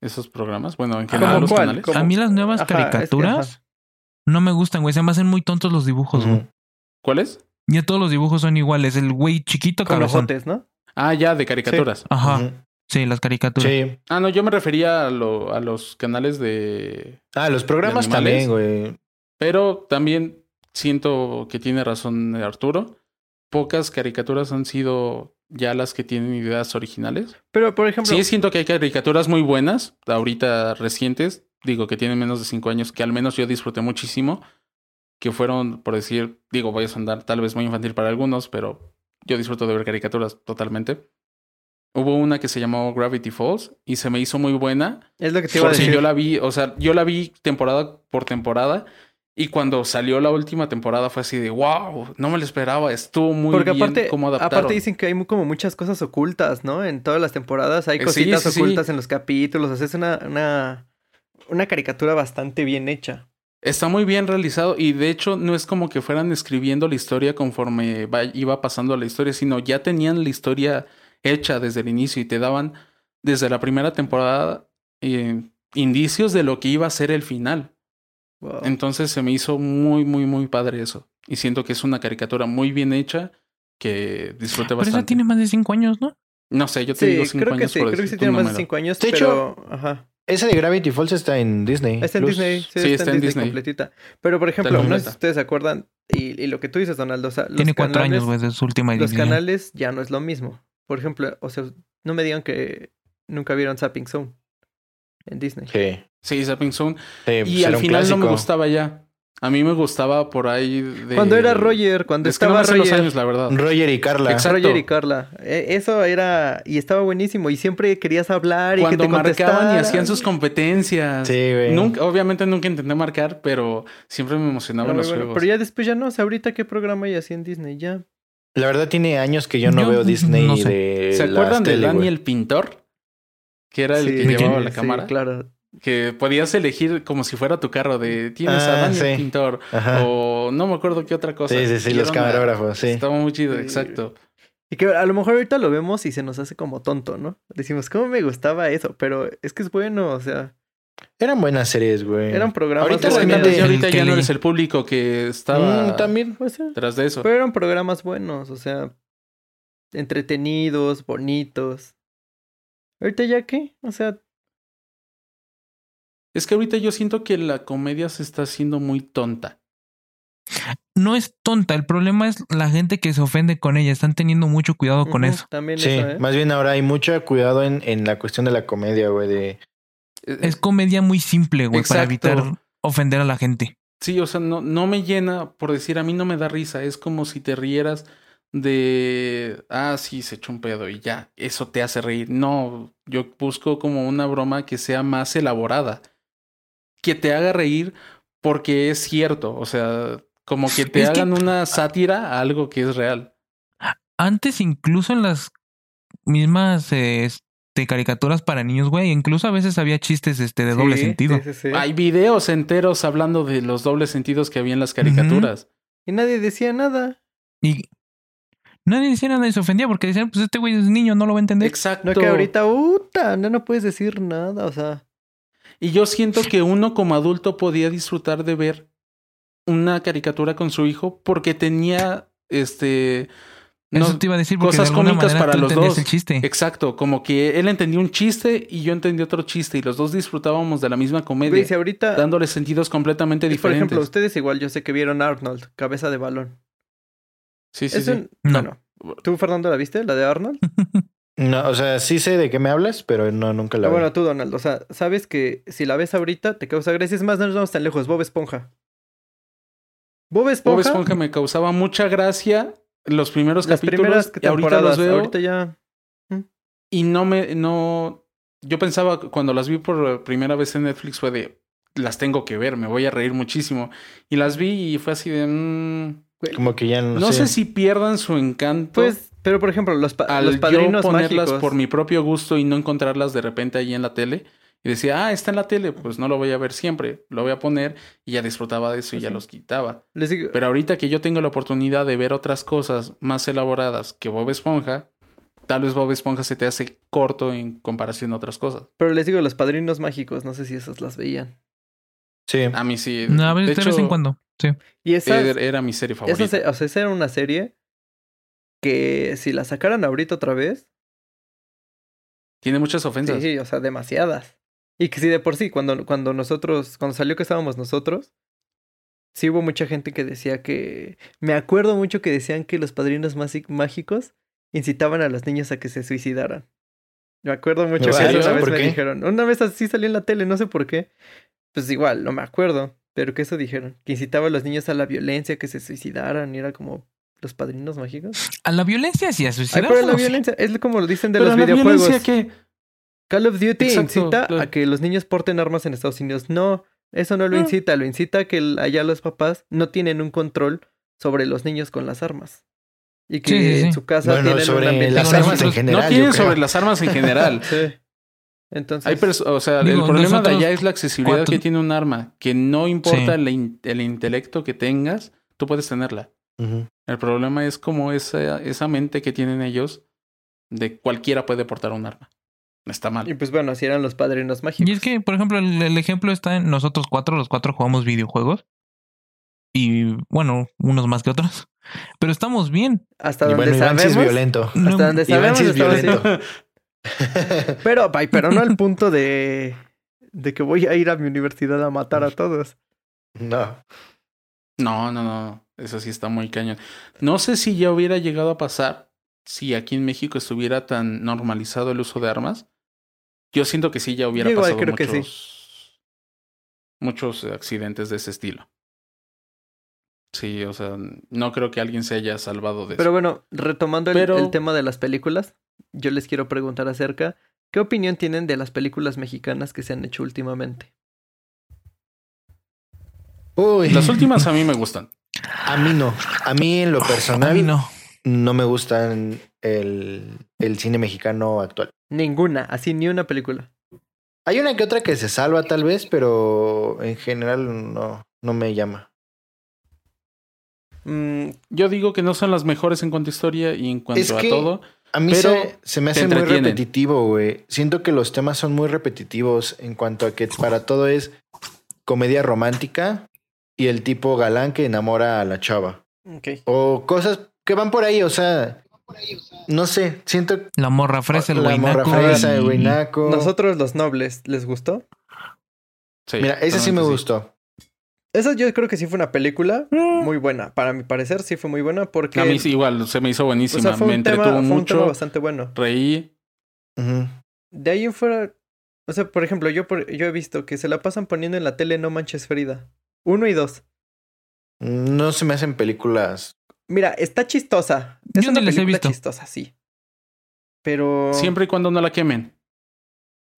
esos programas? Bueno, en general ¿Cómo los cuál? canales. ¿Cómo? A mí las nuevas Ajá, es que, caricaturas no me gustan, güey. Se me hacen muy tontos los dibujos, güey. ¿Cuáles? Ya todos los dibujos son iguales. El güey chiquito Con cabezón. ojotes, ¿no? Ah, ya, de caricaturas. Ajá. Sí, las caricaturas. Sí. Ah, no, yo me refería a, lo- a los canales de... Ah, los programas ¿De animales? también, güey. Pero también siento que tiene razón Arturo. Pocas caricaturas han sido ya las que tienen ideas originales. Pero, por ejemplo, Sí, siento que hay caricaturas muy buenas, ahorita recientes, digo que tienen menos de cinco años, que al menos yo disfruté muchísimo, que fueron, por decir, digo, voy a sonar tal vez muy infantil para algunos, pero yo disfruto de ver caricaturas totalmente. Hubo una que se llamó Gravity Falls y se me hizo muy buena es lo que te iba a decir. yo la vi, o sea, yo la vi temporada por temporada y cuando salió la última temporada fue así de wow, no me lo esperaba, estuvo muy Porque bien aparte, cómo adaptaron. aparte dicen que hay como muchas cosas ocultas, ¿no? En todas las temporadas hay Eh, cositas sí, sí. ocultas en los capítulos. O sea, es una, una, una caricatura bastante bien hecha. Está muy bien realizado y de hecho no es como que fueran escribiendo la historia conforme va- iba pasando la historia, sino ya tenían la historia hecha desde el inicio y te daban desde la primera temporada eh, indicios de lo que iba a ser el final. Wow. Entonces se me hizo muy, muy, muy padre eso. Y siento que es una caricatura muy bien hecha que disfruté Pero bastante. esa tiene más de cinco años, ¿no? No sé, yo te Sí, digo cinco creo que años sí, por creo que sí tiene más de cinco años, De pero... Ajá. Esa de Gravity Falls está en Disney. Está en Plus. Disney, sí, Sí, está, en Disney, completita. Pero, por ejemplo, no sé si ustedes se acuerdan, y, y lo que tú dices, Donaldo, o sea, los Tiene cuatro canales- años, güey, de su última Los edición. canales ya no es lo mismo. Por ejemplo, o sea, no me digan que nunca vieron Zapping Zone en Disney. Sí. Sí, Zapping Zone. Sí, Y pues al final no me clásico. gustaba ya. A mí me gustaba por ahí de... Cuando era Roger, cuando Es que no estaba me sé los Roger, años, la verdad. Roger y Carla. Exacto. Roger y Carla. E- Eso era, y estaba buenísimo, y siempre querías hablar y Cuando que te marcaban y hacían sus competencias. Sí, güey. Nunca, obviamente nunca intenté marcar, pero siempre me emocionaban los bueno. juegos. Pero ya después ya no, o sea, ahorita qué programa hay así en Disney, ya. La verdad tiene años que yo no Yo veo Disney no sé. de ¿Se acuerdan de tele, güey. Dani el pintor? Que era el Sí, que llevaba la sí, cámara. claro. Que podías elegir como si fuera tu carro de tienes Ah, a Dani sí. el pintor. Ajá. O no me acuerdo qué otra cosa. Sí, sí, sí, los camarógrafos, sí. Estaba muy chido, Sí. exacto. Y que a lo mejor ahorita lo vemos y se nos hace como tonto, ¿no? Decimos, ¿cómo me gustaba eso? Pero es que es bueno, o sea, Eran buenas series, güey. eran programas Ahorita el ahorita ya no eres el público que estaba Mm, también. Puede ser. tras de eso. Pero eran programas buenos, o sea, entretenidos, bonitos. Ahorita ya qué, o sea, Es que ahorita yo siento que la comedia se está haciendo muy tonta. no es tonta. El problema es la gente que se ofende con ella. Están teniendo mucho cuidado con eso. También Sí, eso, ¿eh? más bien ahora hay mucho cuidado en, en la cuestión de la comedia, güey, de... Es comedia muy simple, güey, para evitar ofender a la gente. Sí, o sea, no, no me llena, por decir, a mí no me da risa. Es como si te rieras de, ah, sí, se echó un pedo y ya, eso te hace reír. No, yo busco como una broma que sea más elaborada, que te haga reír porque es cierto, o sea, como que te Es que- hagan una sátira a algo que es real. Antes, incluso en las mismas eh, este, caricaturas para niños, güey, incluso a veces había chistes este, de doble sentido. sí, sí, sí. Hay videos enteros hablando de los dobles sentidos que había en las caricaturas. Y nadie decía nada. Y nadie decía nada y se ofendía porque decían, pues este güey es niño, no lo va a entender. Exacto. No que ahorita, puta, no, no puedes decir nada, o sea. Y yo siento que uno como adulto podía disfrutar de ver una caricatura con su hijo porque tenía este no- Eso te iba a decir porque cosas de cómicas manera para tú los dos. el chiste. exacto, como que él entendía un chiste y yo entendí otro chiste y los dos disfrutábamos de la misma comedia, si ahorita. dándole sentidos completamente Por diferentes. ejemplo, ustedes igual, yo sé que vieron Arnold, cabeza de balón. Sí, sí, es sí. un. No. Bueno, ¿tú, Fernando, la viste? ¿La de Arnold? No, o sea, sí sé de qué me hablas, pero no, nunca la Ah, vi. bueno, tú, Donald, o sea, sabes que si la ves ahorita te causa gracia. Es más, no nos vamos tan lejos. Bob Esponja. Bob Esponja. Bob Esponja me causaba mucha gracia los primeros las capítulos primeras y ahorita los veo Ahorita ya. y no me no yo pensaba que cuando las vi por primera vez en Netflix fue de las tengo que ver, me voy a reír muchísimo y las vi y fue así de mm, Como que ya no, no sé si pierdan su encanto Pues, pero por ejemplo, los, pa- al los yo padrinos ponerlas mágicos. por mi propio gusto y no encontrarlas de repente ahí en la tele y decía, ah, está en la tele, pues no lo voy a ver siempre, lo voy a poner y ya disfrutaba de eso y ya los quitaba. Les digo, Pero ahorita que yo tengo la oportunidad de ver otras cosas más elaboradas que Bob Esponja, tal vez Bob Esponja se te hace corto en comparación a otras cosas. pero les digo, los padrinos mágicos, no sé si esas las veían. Sí. A mí sí. No, a veces de de vez en cuando. Sí. Y esas, Era, era mi serie favorita. o sea, esa era una serie que si la sacaran ahorita otra vez, Tiene muchas ofensas. sí, o sea, demasiadas. Y que sí, de por sí, cuando, cuando nosotros, cuando salió que estábamos nosotros, sí hubo mucha gente que decía que. Me acuerdo mucho que decían que los padrinos mágicos incitaban a los niños a que se suicidaran. Me acuerdo mucho ¿En que una vez ¿Por me dijeron. Una vez así salió en la tele, no sé por qué. Pues igual, no me acuerdo. Pero que eso dijeron. Que incitaba a los niños a la violencia, que se suicidaran. Y era como los padrinos mágicos. A la violencia sí, a Ay, suicidarse, pero la violencia es como lo dicen de Pero los la videojuegos. violencia que... Call of Duty Exacto, incita claro. a que los niños porten armas en Estados Unidos. No, eso no lo No. incita. Lo incita a que allá los papás no tienen un control sobre los niños con las armas. Y que Sí, sí, sí. en su casa Bueno, tienen sobre un ambiente las armas en general. no tienen sobre las armas en general. Entonces, Hay o sea, Digo, el problema nosotros de allá es la accesibilidad cuatro- que tiene un arma, que no importa Sí. el, in- el intelecto que tengas, tú puedes tenerla. El problema es como esa, esa mente que tienen ellos de cualquiera puede portar un arma. Está y mal. pues bueno, así eran los padrinos mágicos. Y es que, por ejemplo, el, el ejemplo está en nosotros cuatro, los cuatro jugamos videojuegos. Y bueno, unos más que otros. Pero estamos bien. Hasta Y donde bueno, Iván sí es sabemos. violento. No, hasta donde Iván sabemos sí es violento. Pero, pero no al punto de, de que voy a ir a mi universidad a matar a todos. no. No, no, no. Eso sí está muy cañón. No sé si ya hubiera llegado a pasar si aquí en México estuviera tan normalizado el uso de armas. Yo siento que sí ya hubiera igual pasado creo que muchos, muchos accidentes de ese estilo. Sí, o sea, no creo que alguien se haya salvado de Pero eso. bueno, retomando el, Pero- el tema de las películas, yo les quiero preguntar acerca, ¿qué opinión tienen de las películas mexicanas que se han hecho últimamente? Uy, Las últimas a mí me gustan. a mí no. A mí en lo personal A mí no. no me gustan el, el cine mexicano actual. Ninguna, así ni una película. Hay una que otra que se salva tal vez, pero en general no, no me llama. Mm, Yo digo que no son las mejores en cuanto a historia y en cuanto Es a que- todo. A mí Pero se, se me hace muy repetitivo, güey. Siento que los temas son muy repetitivos en cuanto a que para todo es comedia romántica y el tipo galán que enamora a la chava. ok. O cosas que van por ahí, o sea, no sé, siento La morra fresa, el la morra fresa, el güeynaco. Nosotros los nobles, ¿les gustó? Sí, Mira, ese sí me realmente gustó. Esa yo creo que sí fue una película Mm. muy buena. Para mi parecer, sí fue muy buena porque. A mí sí, igual se me hizo o buenísima. sea, fue me un, tema, entretuvo fue un tema mucho. bastante bueno. Reí. De ahí en fuera. O sea, por ejemplo, yo, por- yo he visto que se la pasan poniendo en la tele No Manches Frida. Uno y dos. No se me hacen películas. Mira, está chistosa. Es Yo una no les he película visto. chistosa, sí. Pero. Siempre y cuando no la quemen.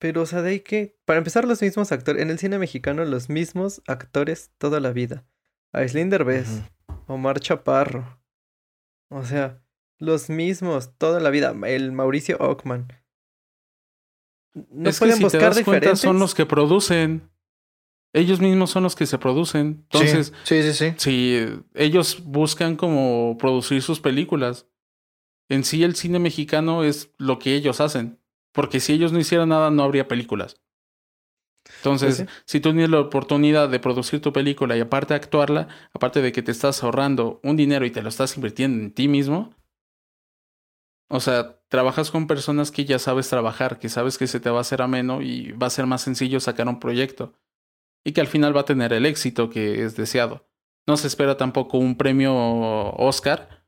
Pero, o sea, de ahí que. Para empezar, los mismos actores. En el cine mexicano, los mismos actores toda la vida. Aislinn Derbez, Ujú. Omar Chaparro. O sea, los mismos toda la vida. El Mauricio Ockman. No es que pueden si te buscar das cuenta, son los que producen. Ellos mismos son los que se producen. Entonces, sí, sí, sí. sí. si ellos buscan como producir sus películas, en sí el cine mexicano es lo que ellos hacen. Porque si ellos no hicieran nada, no habría películas. Entonces, sí. si tú tienes la oportunidad de producir tu película y aparte actuarla, aparte de que te estás ahorrando un dinero y te lo estás invirtiendo en ti mismo, o sea, trabajas con personas que ya sabes trabajar, que sabes que se te va a hacer ameno y va a ser más sencillo sacar un proyecto y que al final va a tener el éxito que es deseado. No se espera tampoco un premio Oscar,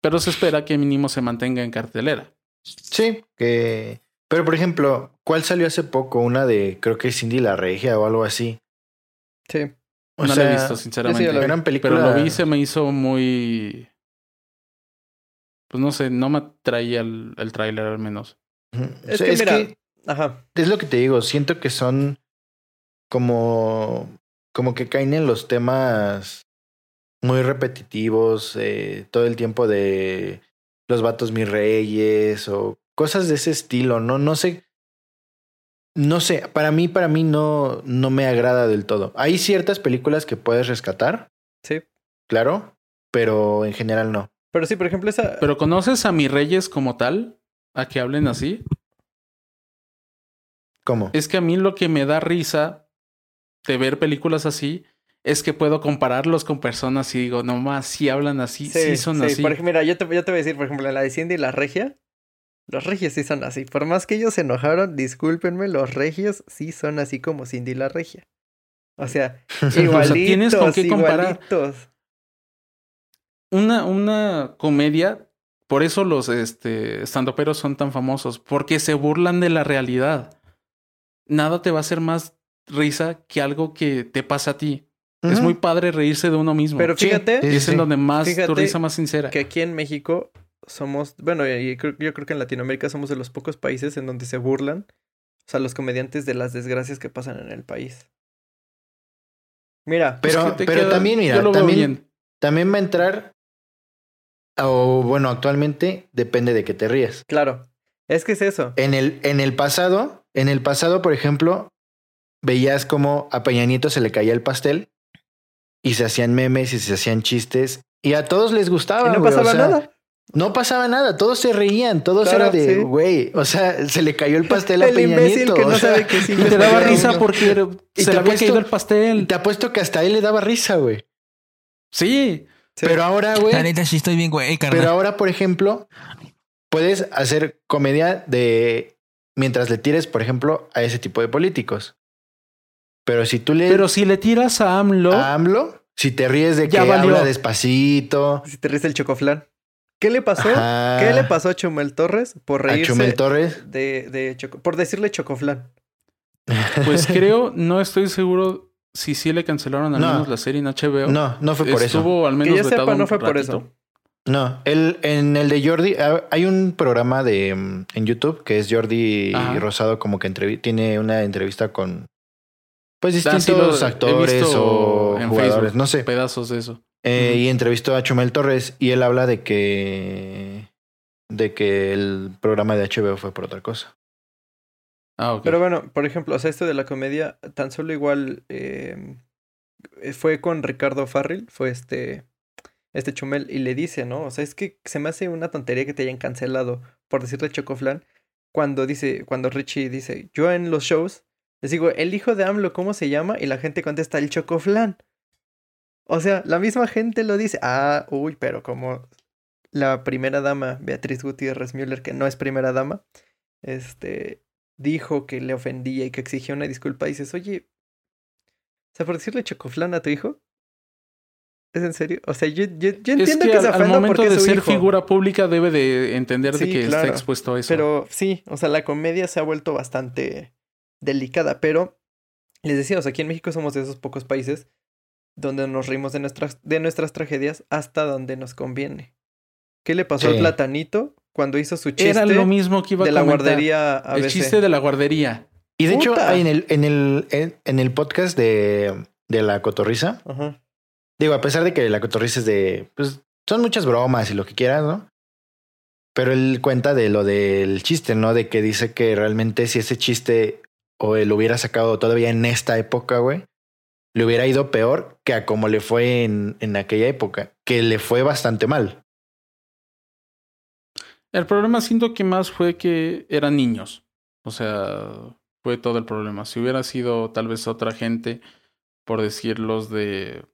pero se espera que mínimo se mantenga en cartelera. Sí, que. Pero por ejemplo, ¿cuál salió hace poco? Una de, creo que Cindy la Regia o algo así. Sí. O no sea, lo he visto, sí sinceramente. lo vi. eran Pero lo vi y se me hizo muy. Pues no sé, no me atraía el, el tráiler al menos. Es O sea, que es mira- que Ajá. es lo que te digo. Siento que son como. Como que caen en los temas muy repetitivos. eh, todo el tiempo de los vatos mis reyes o cosas de ese estilo. No, no sé. No sé, para mí, para mí no, no me agrada del todo. Hay ciertas películas que puedes rescatar, Sí. claro, pero en general no. Pero sí, por ejemplo, esa. ¿Pero conoces a mis reyes como tal? ¿A que hablen así? ¿Cómo? Es que a mí lo que me da risa de ver películas así es que puedo compararlos con personas y digo, no más, si hablan así, sí, son así. Por ejemplo, mira, yo te, yo te voy a decir, por ejemplo, la de Cindy y la regia. Los regios sí son así. Por más que ellos se enojaron, discúlpenme, los regios sí son así como Cindy y la regia. O sea, igualitos, tienes con qué comparar. igualitos. Una, una comedia, por eso los este, estandoperos son tan famosos, porque se burlan de la realidad. Nada te va a hacer más risa que algo que te pasa a ti. Es muy padre reírse de uno mismo. Pero Sí, fíjate sí, es en donde más tu risa más sincera. que aquí en México somos, bueno, creo- yo creo que en Latinoamérica somos de los pocos países en donde se burlan, o sea, los comediantes de las desgracias que pasan en el país. Mira, Pero, Es que te pero queda- también, mira, también, bien. también va a entrar, o bueno, actualmente depende de que te ríes. claro, es que es eso. En el, en el pasado, en el pasado, por ejemplo, veías como a Peña Nieto se le caía el pastel y se hacían memes y se hacían chistes y a todos les gustaba. Y no güey, o pasaba sea, nada. No pasaba nada, todos se reían, todos Claro, era de, sí. güey, o sea, se le cayó el pastel a El Peña imbécil Nieto. que o no sea, sabe que sí Y te daba risa porque Y se le había caído el pastel. Te apuesto que hasta a él le daba risa, güey. Sí. Sí. Pero ahora, güey, La neta sí estoy bien, güey, carnal. Pero ahora, por ejemplo, puedes hacer comedia de mientras le tires, por ejemplo, a ese tipo de políticos. Pero si tú le Pero si le tiras a AMLO, a AMLO, si te ríes de que Ya valió. habla despacito, Si te ríes el chocoflán. ¿Qué le pasó? Ajá. ¿Qué le pasó a Chumel Torres por a reírse Chumel Torres, de, de Choco- por decirle chocoflán? pues creo, no estoy seguro si sí le cancelaron al No. menos la serie en HBO. no, no fue por eso. Estuvo al Que menos yo vetado sepa, no fue por ratito. eso. No, el, en el de Jordi, hay un programa de mm, en YouTube que es Jordi Ajá. Rosado, como que tiene una entrevista con pues distintos actores o en jugadores, Facebook, no sé. Pedazos de eso. Eh. Y entrevistó a Chumel Torres y él habla de que de que el programa de HBO fue por otra cosa. Ah, ok. Pero bueno, por ejemplo, o sea, esto de la comedia, tan solo igual eh, fue con Ricardo Farrell, fue este, este Chumel, y le dice, ¿no? O sea, es que se me hace una tontería que te hayan cancelado por decirle chocoflan, cuando dice, cuando Richie dice, yo en los shows les digo, el hijo de AMLO, ¿cómo se llama? Y la gente contesta, el chocoflan. O sea, la misma gente lo dice, ah, uy, pero como la primera dama, Beatriz Gutiérrez Müller, que no es primera dama, este, dijo que le ofendía y que exigía una disculpa, dices, oye, O sea, por decirle chocoflán a tu hijo. ¿Es en serio? O sea, yo, yo, yo Es entiendo que, que, se al, momento porque de su ser hijo. figura pública debe de entender de que claro. está expuesto a eso. Pero sí, o sea, la comedia se ha vuelto bastante delicada, pero les decía, o sea, aquí en México somos de esos pocos países donde nos reímos de nuestras, de nuestras tragedias hasta donde nos conviene. ¿Qué le pasó Sí. al platanito cuando hizo su chiste Era lo mismo que iba de a la comentar. guardería El chiste de la guardería. Y de hecho, Puta. hay en el, en el, en, en el podcast de, de la cotorriza, Ajá. digo, a pesar de que la cotorriza es de, pues, son muchas bromas y lo que quieras, ¿no? Pero él cuenta de lo del chiste, ¿no? De que dice que realmente si ese chiste o lo hubiera sacado todavía en esta época, güey, le hubiera ido peor que a como le fue en, en aquella época, que le fue bastante mal. El problema siento que más fue que eran niños. O sea, fue todo el problema. Si hubiera sido tal vez otra gente, por decir los de...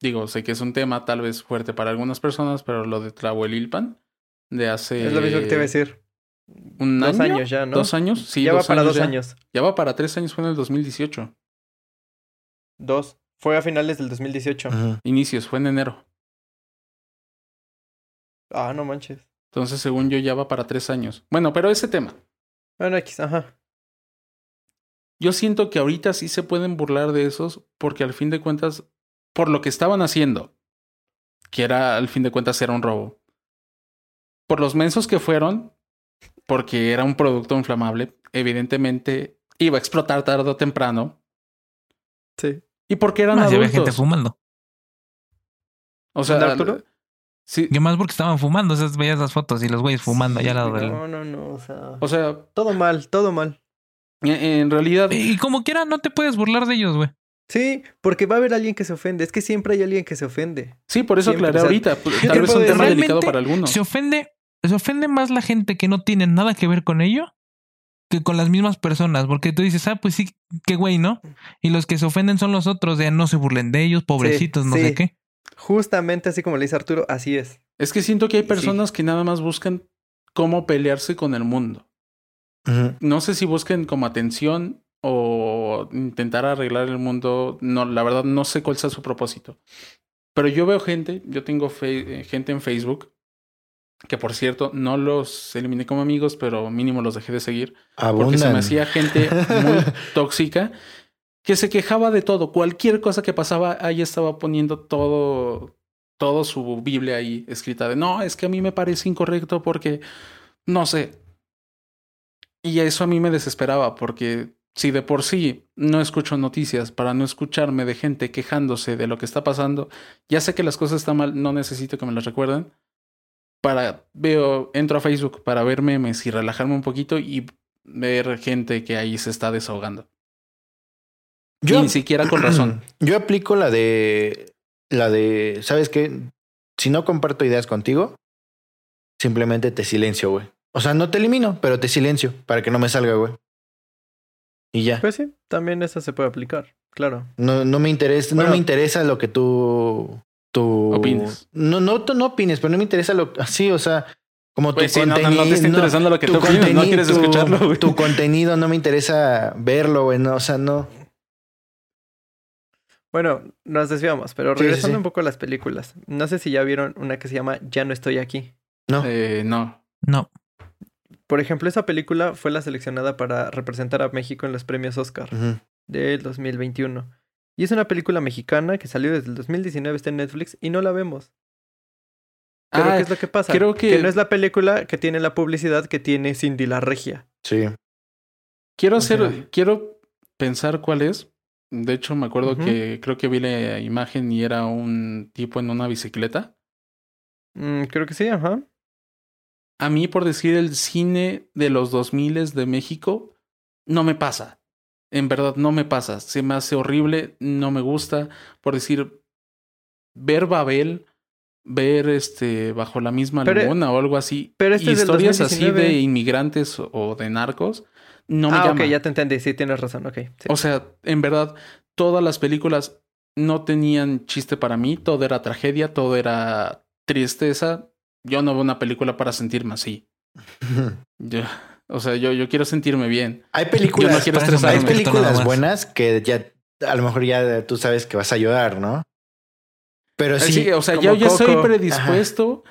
Digo, sé que es un tema tal vez fuerte para algunas personas, pero lo de Tlahuelilpan, de hace... Es lo mismo que te iba a decir. ¿Un Dos año? años ya, ¿no? ¿Dos años? Sí, ya va dos para años dos ya. años. Ya va para tres años, fue en el 2018. Dos. Fue a finales del 2018. Ujú. Inicios, fue en enero. Ah, no manches. Entonces, según yo, ya va para tres años. Bueno, pero ese tema. Bueno, X, ajá. Yo siento que ahorita sí se pueden burlar de esos porque al fin de cuentas, por lo que estaban haciendo, que era al fin de cuentas era un robo, por los mensos que fueron, porque era un producto inflamable, evidentemente iba a explotar tarde o temprano, Sí. y porque eran Más si había gente adultos. fumando. O sea, ¿Dónde, Arturo? sí, Que más porque estaban fumando. O sea, veías las fotos y los güeyes fumando allá al lado del. No, no, no, o sea... o sea, Todo mal, todo mal. en, realidad, Y como quiera, no te puedes burlar de ellos, güey. Sí, porque va a haber alguien que se ofende. Es que siempre hay alguien que se ofende. sí, por eso siempre, aclaré o sea, ahorita, yo tal vez puedo un tema delicado para algunos. Se ofende, se ofende más la gente que no tiene nada que ver con ello que con las mismas personas. Porque tú dices, ah, pues sí, qué güey, ¿no? Y los que se ofenden son los otros, de no se burlen de ellos, pobrecitos, no sí. sé qué. Justamente así como le dice Arturo, así es. Es que siento que hay Sí. personas que nada más buscan cómo pelearse con el mundo. No sé si busquen como atención o intentar arreglar el mundo. No, la verdad no sé cuál sea su propósito. Pero yo veo gente, yo tengo eh, gente en Facebook, que por cierto no los eliminé como amigos, pero mínimo los dejé de seguir, porque se me hacía gente muy tóxica que se quejaba de todo. Cualquier cosa que pasaba, ahí estaba poniendo todo, todo su Biblia ahí escrita de no, es que a mí me parece incorrecto porque no sé. Y eso a mí me desesperaba porque si de por sí no escucho noticias para no escucharme de gente quejándose de lo que está pasando, ya sé que las cosas están mal, no necesito que me las recuerden. Para veo, entro a Facebook para ver memes y relajarme un poquito y ver gente que ahí se está desahogando. y ni siquiera con razón. Yo aplico la de la de, ¿sabes qué? Si no comparto ideas contigo, simplemente te silencio, güey. O sea, no te elimino, pero te silencio para que no me salga, güey. Y ya. Pues sí, también eso se puede aplicar, claro. No, no me interesa, no me interesa lo que tú, tú Opines. No, no, tú no opines, pero no me interesa lo así, o sea, como tu Pues sí, no, no, contenido. no te está interesando lo que tu tú opinas, no contenido- quieres tu- escucharlo, güey. Tu contenido no me interesa verlo, güey. No, o sea, no. Bueno, nos desviamos, pero Sí, sí, regresando sí. un poco a las películas. No sé si ya vieron una que se llama Ya no estoy aquí. No. Eh, no. No. Por ejemplo, esa película fue la seleccionada para representar a México en los premios Oscar Ujú. del 2021. Y es una película mexicana que salió desde el 2019, está en Netflix y no la vemos. Pero Ah, ¿qué es lo que pasa? creo que- no es la película que tiene la publicidad que tiene Cindy la Regia. Sí. Quiero O hacer, sea- quiero pensar cuál es. De hecho, me acuerdo que creo que vi la imagen y era un tipo en una bicicleta. Mm, creo que sí, ajá. A mí, por decir el cine de los 2000 de México, no me pasa. En verdad, no me pasa. Se me hace horrible, no me gusta. Por decir, ver Babel, ver este bajo la misma Pero- luna o algo así. pero este es historias así 2019. de inmigrantes o de narcos, no me ah, llama. ok, ya te entendí. Sí, tienes razón, ok. sí. O sea, en verdad, todas las películas no tenían chiste para mí, todo era tragedia, todo era tristeza. Yo no veo una película para sentirme así. Yo, o sea, yo, yo quiero sentirme bien. Hay películas, Yo no quiero hay estresarme. películas Nada más. buenas que ya a lo mejor ya tú sabes que vas a llorar, ¿no? Pero Eh, sí, sí, o sea, yo ya estoy Coco. predispuesto.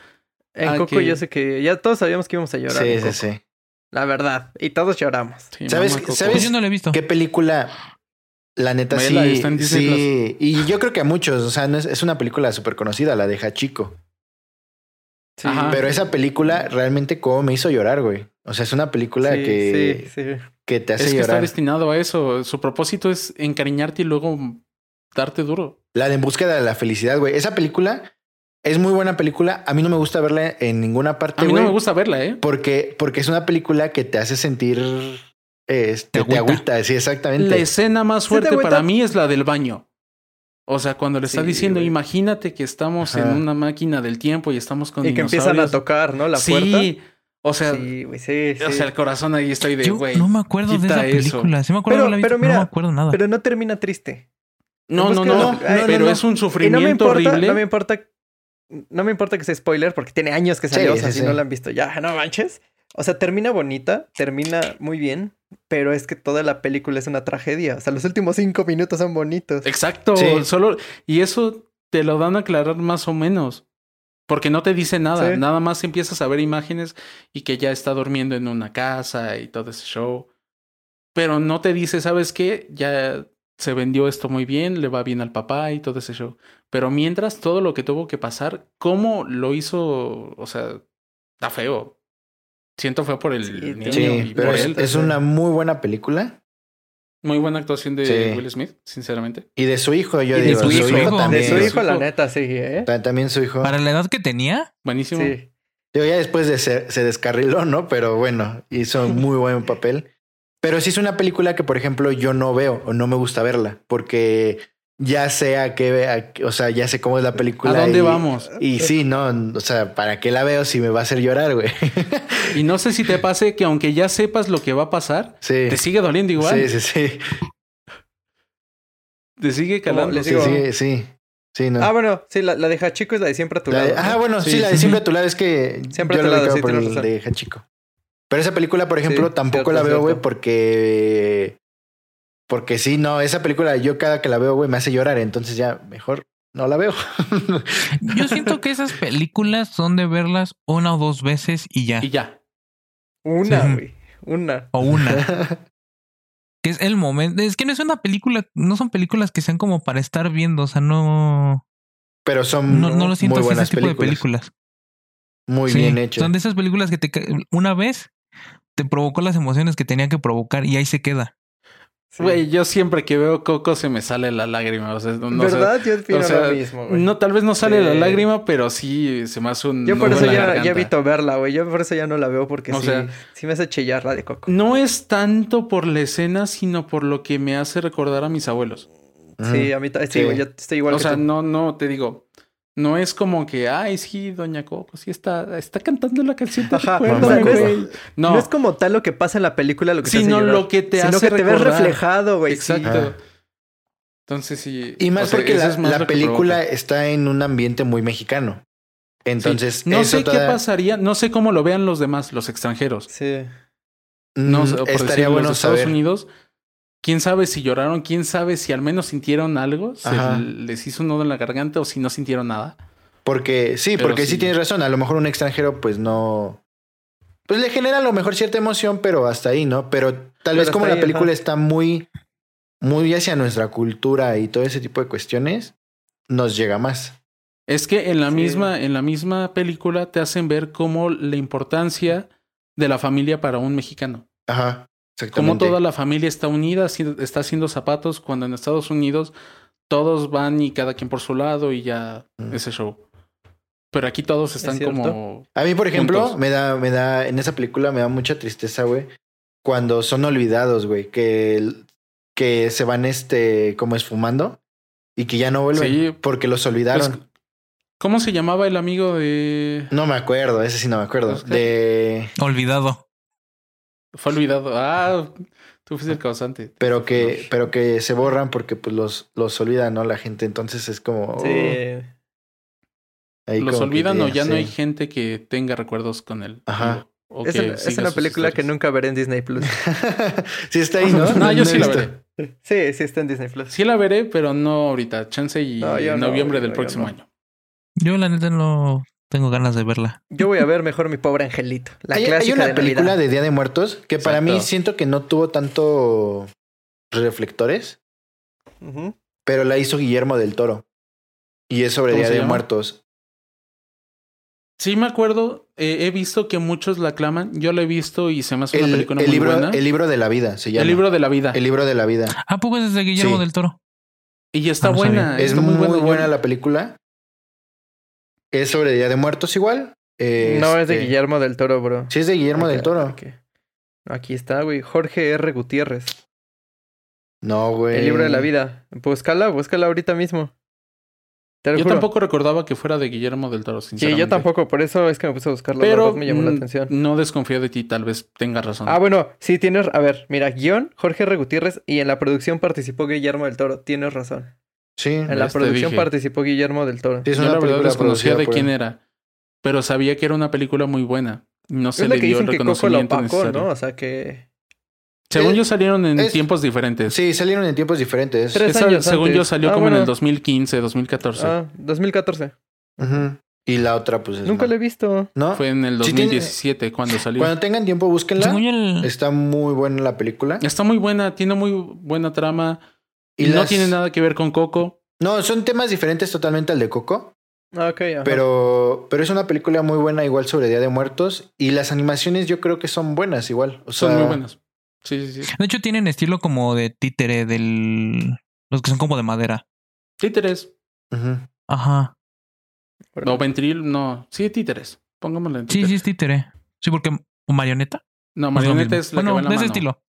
En Ah, Coco que- yo sé que ya todos sabíamos que íbamos a llorar. sí, en sí, Coco. sí. La verdad. Y todos lloramos. Sí, ¿Sabes- sabes yo no lo he visto. ¿Qué película? La neta Vela, sí. sí. Y yo creo que a muchos, o sea, no es, es una película súper conocida, la de Hachiko. Sí. Pero esa película realmente como me hizo llorar, güey. O sea, es una película sí, que, sí, sí. que te hace Es que está llorar. destinado a eso. Su propósito es encariñarte y luego darte duro. La de En búsqueda de la felicidad, güey. Esa película es muy buena película. A mí no me gusta verla en ninguna parte, A mí güey. no me gusta verla, ¿eh? Porque, porque es una película que te hace sentir. Este, Te te, agüita. sí, exactamente. La escena más ¿Sí te fuerte para mí es la del baño. O sea, cuando le está Sí, diciendo, güey. imagínate que estamos Ajá. en una máquina del tiempo y estamos con Y que empiezan a dinosaurios". tocar, ¿no? La sí, puerta. o sea, sí, güey, sí, o sí. sea, el corazón ahí estoy de, Yo güey. no me acuerdo de esa eso. película. Sí me acuerdo Pero- de la pero pero no mira, me acuerdo nada. Pero no termina triste. No, no, Búsqueda no, no, pero no, es un Y no me sufrimiento importa, horrible. no me importa. No me importa que sea spoiler porque tiene años que salió, Sí, o sea, sí, si sí. no la han visto ya, no manches. O sea, termina bonita, termina muy bien, pero es que toda la película es una tragedia. O sea, los últimos cinco minutos son bonitos. Exacto, Sí. solo y eso te lo dan a aclarar más o menos. Porque no te dice nada, Sí. nada más empiezas a ver imágenes y que ya está durmiendo en una casa y todo ese show. Pero no te dice, ¿sabes qué? Ya se vendió esto muy bien, le va bien al papá y todo ese show. Pero mientras todo lo que tuvo que pasar, ¿cómo lo hizo? O sea, está feo. Siento feo por el Sí, niño Sí, y pero por es, él. es una muy buena película. Muy buena actuación de Sí. Will Smith, sinceramente. Y de su hijo, yo Y de digo. su hijo, De también. su De hijo, su la hijo. neta, sí, ¿eh? Ta- También su hijo. Para la edad que tenía, Buenísimo. Sí. Digo, ya después de se, se descarriló, ¿no? Pero bueno, hizo un muy buen papel. Pero sí es una película que, por ejemplo, yo no veo o no me gusta verla porque ya sé a qué, a o sea, ya sé cómo es la película. ¿A dónde y- vamos? Y sí, no, o sea, ¿para qué la veo si me va a hacer llorar, güey? Y no sé si te pase que aunque ya sepas lo que va a pasar, Sí. te sigue doliendo igual. Sí, sí, sí. Te sigue calando. les Sí, digo- sí, sí. Sí, no. Ah, bueno, sí, la, la de Hachiko es la de siempre a tu La lado. ¿no? ah, bueno, sí, Sí, la de siempre a tu lado es que Siempre yo a tu la lado, ubicaba sí, por el razón. de Hachiko. Pero esa película, por ejemplo, Sí, tampoco cierto, la veo, güey, porque porque sí, no, esa película yo cada que la veo, güey, me hace llorar, entonces ya mejor no la veo. yo siento que esas películas son de verlas una o dos veces y ya. Y ya. Una, Sí. güey. Una. O una. que es el momento. Es que no es una película, no son películas que sean como para estar viendo. O sea, no. Pero son No, no lo siento muy así, buenas ese tipo películas. de películas. Muy Sí, bien hechas. Son de esas películas que te una vez te provocó las emociones que tenía que provocar y ahí se queda. Sí. Güey, yo siempre que veo Coco se me sale la lágrima. O sea, no, sé. ¿Verdad? Yo opino o sea, lo mismo, güey. No, tal vez no sale la lágrima, pero sí se me hace un. Yo por eso ya, ya evito verla, güey. Yo por eso ya no la veo porque O sí, sea- sí me hace chillar la de Coco. No es tanto por la escena, sino por lo que me hace recordar a mis abuelos. Sí, a mí sí, Sí. güey. Yo estoy igual o que sea, tú. no, no, te digo. No es como que, ay, sí, Doña Coco, sí está, está cantando la canción. de Ajá, Recuérdame, no es- güey. No. No, es como tal lo que pasa en la película lo que te sino hace lo que te sino hace que te ves reflejado, güey. Exacto. Ah. Entonces sí. Y más o sea, porque la, es más la lo que película provoca. está en un ambiente muy mexicano. Entonces, Sí. no eso sé qué pasaría, no sé cómo lo vean los demás, los extranjeros. Sí. No, Mm, sé, por estaría decir, los bueno de Estados saber. Unidos. Quién sabe si lloraron, quién sabe si al menos sintieron algo, se les hizo un nudo en la garganta o si no sintieron nada. Porque sí, Pero porque sí. sí. tienes razón. A lo mejor un extranjero, pues no. Pues le genera a lo mejor cierta emoción, pero hasta ahí, ¿no? Pero tal Pero vez como la ahí, película ajá. está muy, muy hacia nuestra cultura y todo ese tipo de cuestiones, nos llega más. Es que en la Sí. misma, en la misma película te hacen ver cómo la importancia de la familia para un mexicano. Ajá. Cómo Exactamente. toda la familia está unida, está haciendo zapatos, cuando en Estados Unidos todos van y cada quien por su lado y ya Mm. ese show. Pero aquí todos están como... A mí, por ejemplo, Juntos. me da, me da, en esa película me da mucha tristeza, güey, cuando son olvidados, güey, que, que se van este como esfumando y que ya no vuelven Sí, porque los olvidaron. pues, ¿Cómo se llamaba el amigo de... no me acuerdo, ese sí no me acuerdo. De Olvidado. Fue olvidado. Ah, tú fuiste el causante. pero que, pero que se borran porque pues los, los olvidan, ¿no? La gente. Entonces es como. Sí. ahí Los como olvidan o ya no hay gente que tenga recuerdos con él. Ajá. o Es, que una- es una película que nunca veré en Disney Plus. sí está ahí, ¿no? No, yo sí la veré. Sí, sí está en Disney Plus. Sí la veré, pero no ahorita. Chance y No, en noviembre del próximo no. año. Yo la neta no tengo ganas de verla. Yo voy a ver mejor mi pobre angelito. La hay, hay clásica una de película Navidad. de Día de Muertos que para mí siento que no tuvo tanto reflectores, pero la hizo Guillermo del Toro. Y es sobre ¿Cómo Día de llama? Muertos. Sí, me acuerdo. eh, he visto que muchos la aclaman. Yo la he visto y se me hace una El, película el muy libro, buena. el libro de la vida se llama. El libro de la vida. El libro de la vida. ¿A poco es de Guillermo Sí. del Toro? Y está Ah, no buena. Es está muy, buena. la película. Es sobre Día de Muertos igual. No es de Este, Guillermo del Toro, bro. Sí, es de Guillermo del Toro. Aquí, aquí está, güey. Jorge R. Gutiérrez. No, güey. El libro de la vida. Búscala, búscala ahorita mismo. Te lo Yo juro. tampoco recordaba que fuera de Guillermo del Toro, Sí, yo tampoco. Por eso es que me puse a buscarlo. la Pero me llamó la atención. no desconfío de ti, tal vez tengas razón. Ah, bueno, sí, tienes. A ver, mira, guion, Jorge R. Gutiérrez y en la producción participó Guillermo del Toro. Tienes razón. Sí. En la ¿Ves? Te producción dije. participó Guillermo del Toro. Sí, es yo una la verdad película desconocía de quién él. era. Pero sabía que era una película muy buena. No se es la le que dio el dicen que Coco la reconocimiento opacó. ¿no? O sea que. Según Eh, yo salieron en es- tiempos diferentes. Sí, salieron en tiempos diferentes. Tres Esa, años según antes. yo salió Ah, como en el 2015, 2014. Ah, 2014. Ujú. Y la otra, pues. es Nunca no. la he visto. ¿No? Fue en el Sí tiene- 2017 cuando salió. Cuando tengan tiempo, búsquenla. Según yo, el- Está muy buena la película. Está muy buena, tiene muy buena trama. Y no las- tiene nada que ver con Coco. No, son temas diferentes totalmente al de Coco. Ah, ok, ajá. Pero, pero es una película muy buena, igual sobre Día de Muertos. Y las animaciones yo creo que son buenas, igual. O Son sea, muy buenas. Sí, sí, sí. de hecho, tienen estilo como de títere del. Los que son como de madera. Títeres. ujú. Ajá. No, ventril, no. Sí, títeres. Pongámosle en Sí, títeres. sí, es títere. Sí, porque. ¿O marioneta? No, marioneta es la bueno, que va en la de ese mano. estilo.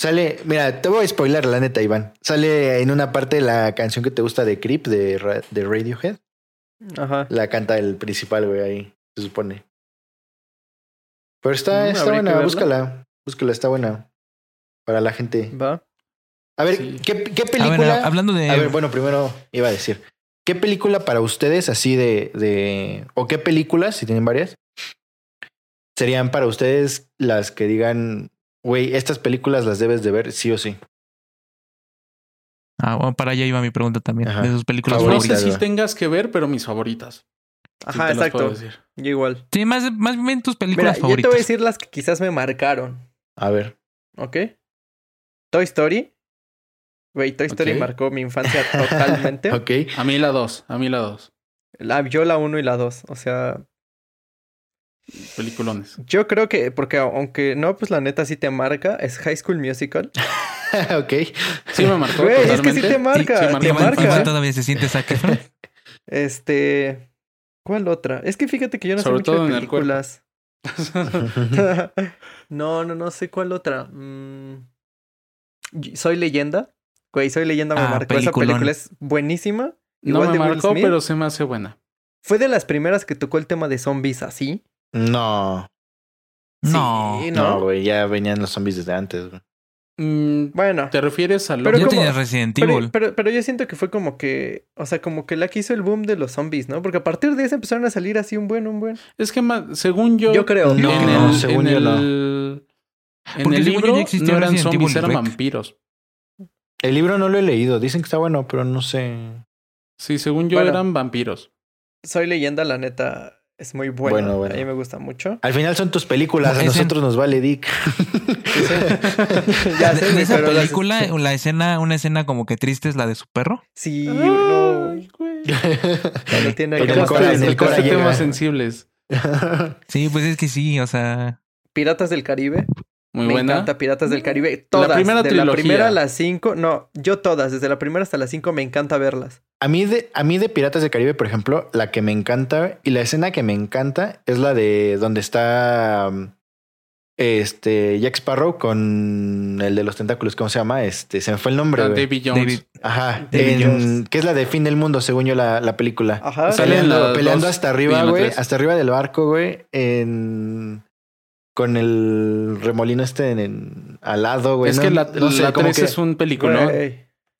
Sale, mira, te voy a spoiler la neta, Iván. Sale en una parte la canción que te gusta de Creep de, Ra- de Radiohead. Ajá. La canta el principal, güey, ahí, se supone. Pero está, Mm, está buena, búscala. Búscala, está buena. Para la gente. Va. A ver, Sí. ¿qué, qué A película? ver, hablando de. A ver, bueno, primero iba a decir. ¿Qué película para ustedes así de, de... o qué películas, si tienen varias, serían para ustedes las que digan, güey, estas películas las debes de ver sí o sí? Ah, bueno, para allá iba mi pregunta también. Ajá. De sus películas No Favoritas. sé favoritas. si tengas que ver, pero mis favoritas. Ajá, exacto. Yo igual. Sí, más, más bien tus Mira, películas yo te favoritas. voy a decir las que quizás me marcaron. A ver. ¿Ok? Toy Story. Güey, Toy Story marcó mi infancia totalmente. Ok. A mí la dos, a mí la dos. La, yo la 1 y la 2. O sea, Peliculones. yo creo que, porque aunque no, pues la neta sí te marca, es High School Musical. ok. Sí me marcó Güey, es que sí te marca, sí, te marcó Iván- mi marca. Iván infancia. todavía se siente Efron. Este. ¿Cuál otra? Es que fíjate que yo no Sobre sé mucho todo de en el cuerpo. películas. no, no, no sé cuál otra. Mm, Soy leyenda. Güey, Soy leyenda me Ah, marcó. peliculón. Esa película es buenísima. No Igual me de Will marcó, Smith. pero se me hace buena. Fue de las primeras que tocó el tema de zombies así. No. No. Sí, No, ¿no? güey, ya venían los zombies desde antes. güey. Mm, Bueno. ¿Te refieres a lo Pero ya como- Resident Evil. pero, pero yo siento que fue como que, o sea, como que la que hizo el boom de los zombies, ¿no? Porque a partir de eso empezaron a salir así un buen, un buen. Es que ma- según yo... Yo creo. No, en no, el, según en yo no. el, en el libro no eran Resident zombies, Evil eran vampiros. El libro no lo he leído. Dicen que está bueno, pero no sé. Sí, según yo Bueno. eran vampiros. Soy leyenda, la neta, es muy buena. Bueno, bueno. A mí me gusta mucho. Al final son tus películas. A en- nosotros nos vale Dick. ya sé, de esa pero las- película, la escena, una escena como que triste es la de su perro. Sí, no. Ay, güey. Tiene En que el Cora- en el Cora temas sensibles. Sí, pues es que sí, o sea. Piratas del Caribe. Muy me buena. encanta Piratas del Caribe. Todas. primera de trilogía. la primera a las cinco. No, yo todas. Desde la primera hasta las cinco me encanta verlas. A mí, de, a mí de Piratas del Caribe, por ejemplo, la que me encanta y la escena que me encanta es la de donde está um, este Jack Sparrow con el de los tentáculos. ¿Cómo se llama? Este, se me fue el nombre. Ah. David Jones. David. Ajá. David en- Jones. que es la de Fin del Mundo, según yo, la, la película. Ajá. Sale en Peleando, la hasta arriba, la güey. Hasta arriba del barco, güey. En. Con el remolino este en, en- al lado, güey. es no- que la, no sé, la como 3 que- es un película.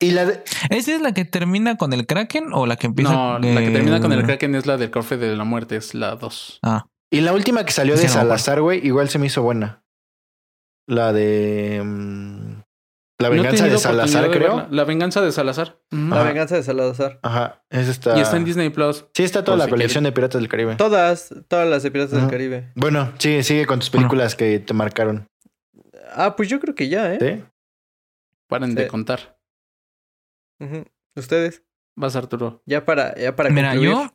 Y la de- ¿Esa es la que termina con el Kraken o la que empieza No, la que termina con el Kraken es la del cofre de la muerte, es la 2. Ah, Y la última que salió de Sí. Salazar, güey, igual se me hizo buena. La de. La venganza de Salazar, de creo. verla. La venganza de Salazar. La venganza de Salazar. Ajá. Es esta. Y está en Disney Plus. Sí, está toda por la si colección de Piratas del Caribe. Todas, todas las de Piratas Ajá. del Caribe. Bueno, sigue, sigue con tus Bueno. películas que te marcaron. Ah, pues yo creo que ya, ¿eh? ¿Sí? Paren de contar. Ustedes, Vas, Arturo. ya para, ya para Mira, concluir. yo.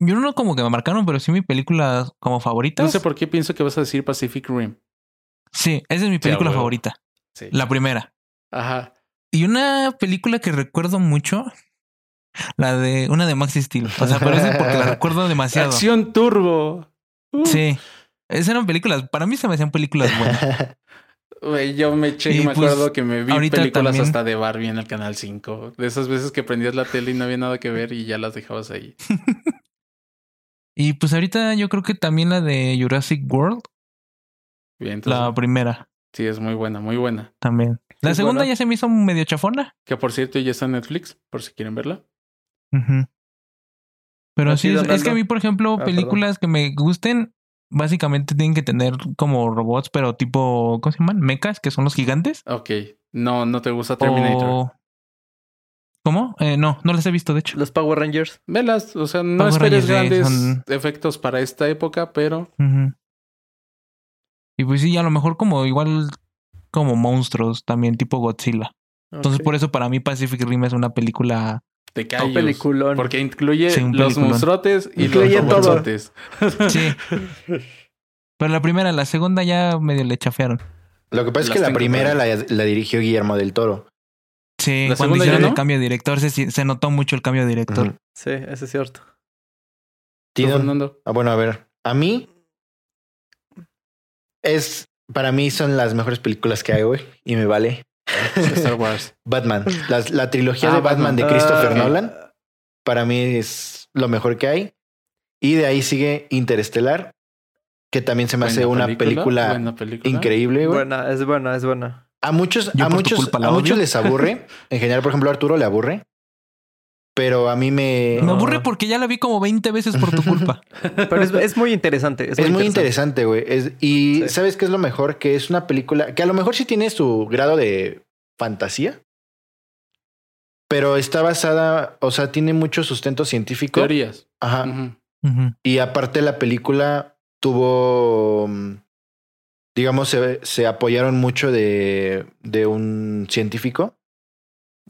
Yo no como que me marcaron, pero sí mi película como favorita. No sé por qué pienso que vas a decir Pacific Rim. Sí, esa es mi película favorita. Sí. La primera. Ajá. Y una película que recuerdo mucho, la de una de Maxi Steel. O sea, pero es porque la recuerdo demasiado. Acción Turbo. Uh, Sí. Esas eran películas, para mí se me hacían películas buenas. Güey, yo me eché y Y me pues, acuerdo que me vi películas también- hasta de Barbie en el canal 5. De esas veces que prendías la tele y no había nada que ver y ya las dejabas ahí. Y pues ahorita yo creo que también la de Jurassic World, Bien, entonces, la primera sí, es muy buena, muy buena. también. La segunda ya se me hizo medio chafona. Que por cierto ya está en Netflix, por si quieren verla. Pero ¿A sí, es, es que a mí, por ejemplo, Ah, perdón. películas que me gusten, básicamente tienen que tener como robots, pero tipo, ¿cómo se llaman? Mechas, que son los gigantes. Ok. No, no te gusta Terminator. O... ¿Cómo? Eh, no, no las he visto, de hecho. Los Power Rangers. Velas, o sea, no Power esperes Rangers, grandes son- efectos para esta época, pero Ujú. Y pues sí, a lo mejor como igual como monstruos, también tipo Godzilla. Entonces por eso para mí Pacific Rim es una película... te Un callos. peliculón. Porque incluye Sí, un los monstruotes y Incluye los todo. robotsotes. Sí. Pero la primera, la segunda ya medio le chafearon. Lo que pasa es Las que la primera la, la dirigió Guillermo del Toro. Sí, ¿La cuando hicieron no? el cambio de director se, se notó mucho el cambio de director. Sí, eso es cierto. ¿Tú, Tiene un- Fernando? Ah, bueno, a ver. A mí. Es. Para mí son las mejores películas que hay, güey. Y me vale. Star Wars. Batman. Las- la trilogía Ah, de Batman, Batman. de Christopher Ah, Nolan. Para mí es lo mejor que hay. Y de ahí sigue Interestelar. Que también se me hace una película, buena película. increíble, güey. Buena, es buena, es buena. A muchos, Yo a muchos, culpa la a muchos les aburre. En general, por ejemplo, a Arturo le aburre. Pero a mí me. Me aburre porque ya la vi como 20 veces por tu culpa. Pero es, es muy interesante. Es, Es muy interesante, güey. Es- y Sí. ¿sabes qué es lo mejor? Que es una película que a lo mejor sí tiene su grado de fantasía. Pero está basada, o sea, tiene mucho sustento científico. Teorías. Ajá. Y aparte la película tuvo, mm, digamos, se, se apoyaron mucho de, de un científico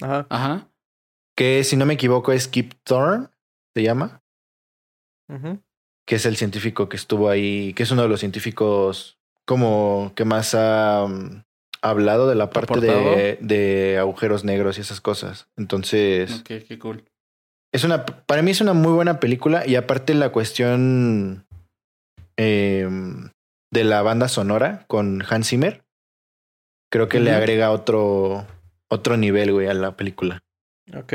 Ajá. Ajá. Que, si no me equivoco, es Kip Thorne, se llama, que es el científico que estuvo ahí, que es uno de los científicos como que más ha mm, hablado de la parte de, de agujeros negros y esas cosas. Entonces, qué cool. es una, para mí es una muy buena película y aparte la cuestión eh, de la banda sonora con Hans Zimmer, creo que le agrega otro, otro nivel, güey, a la película. Ok.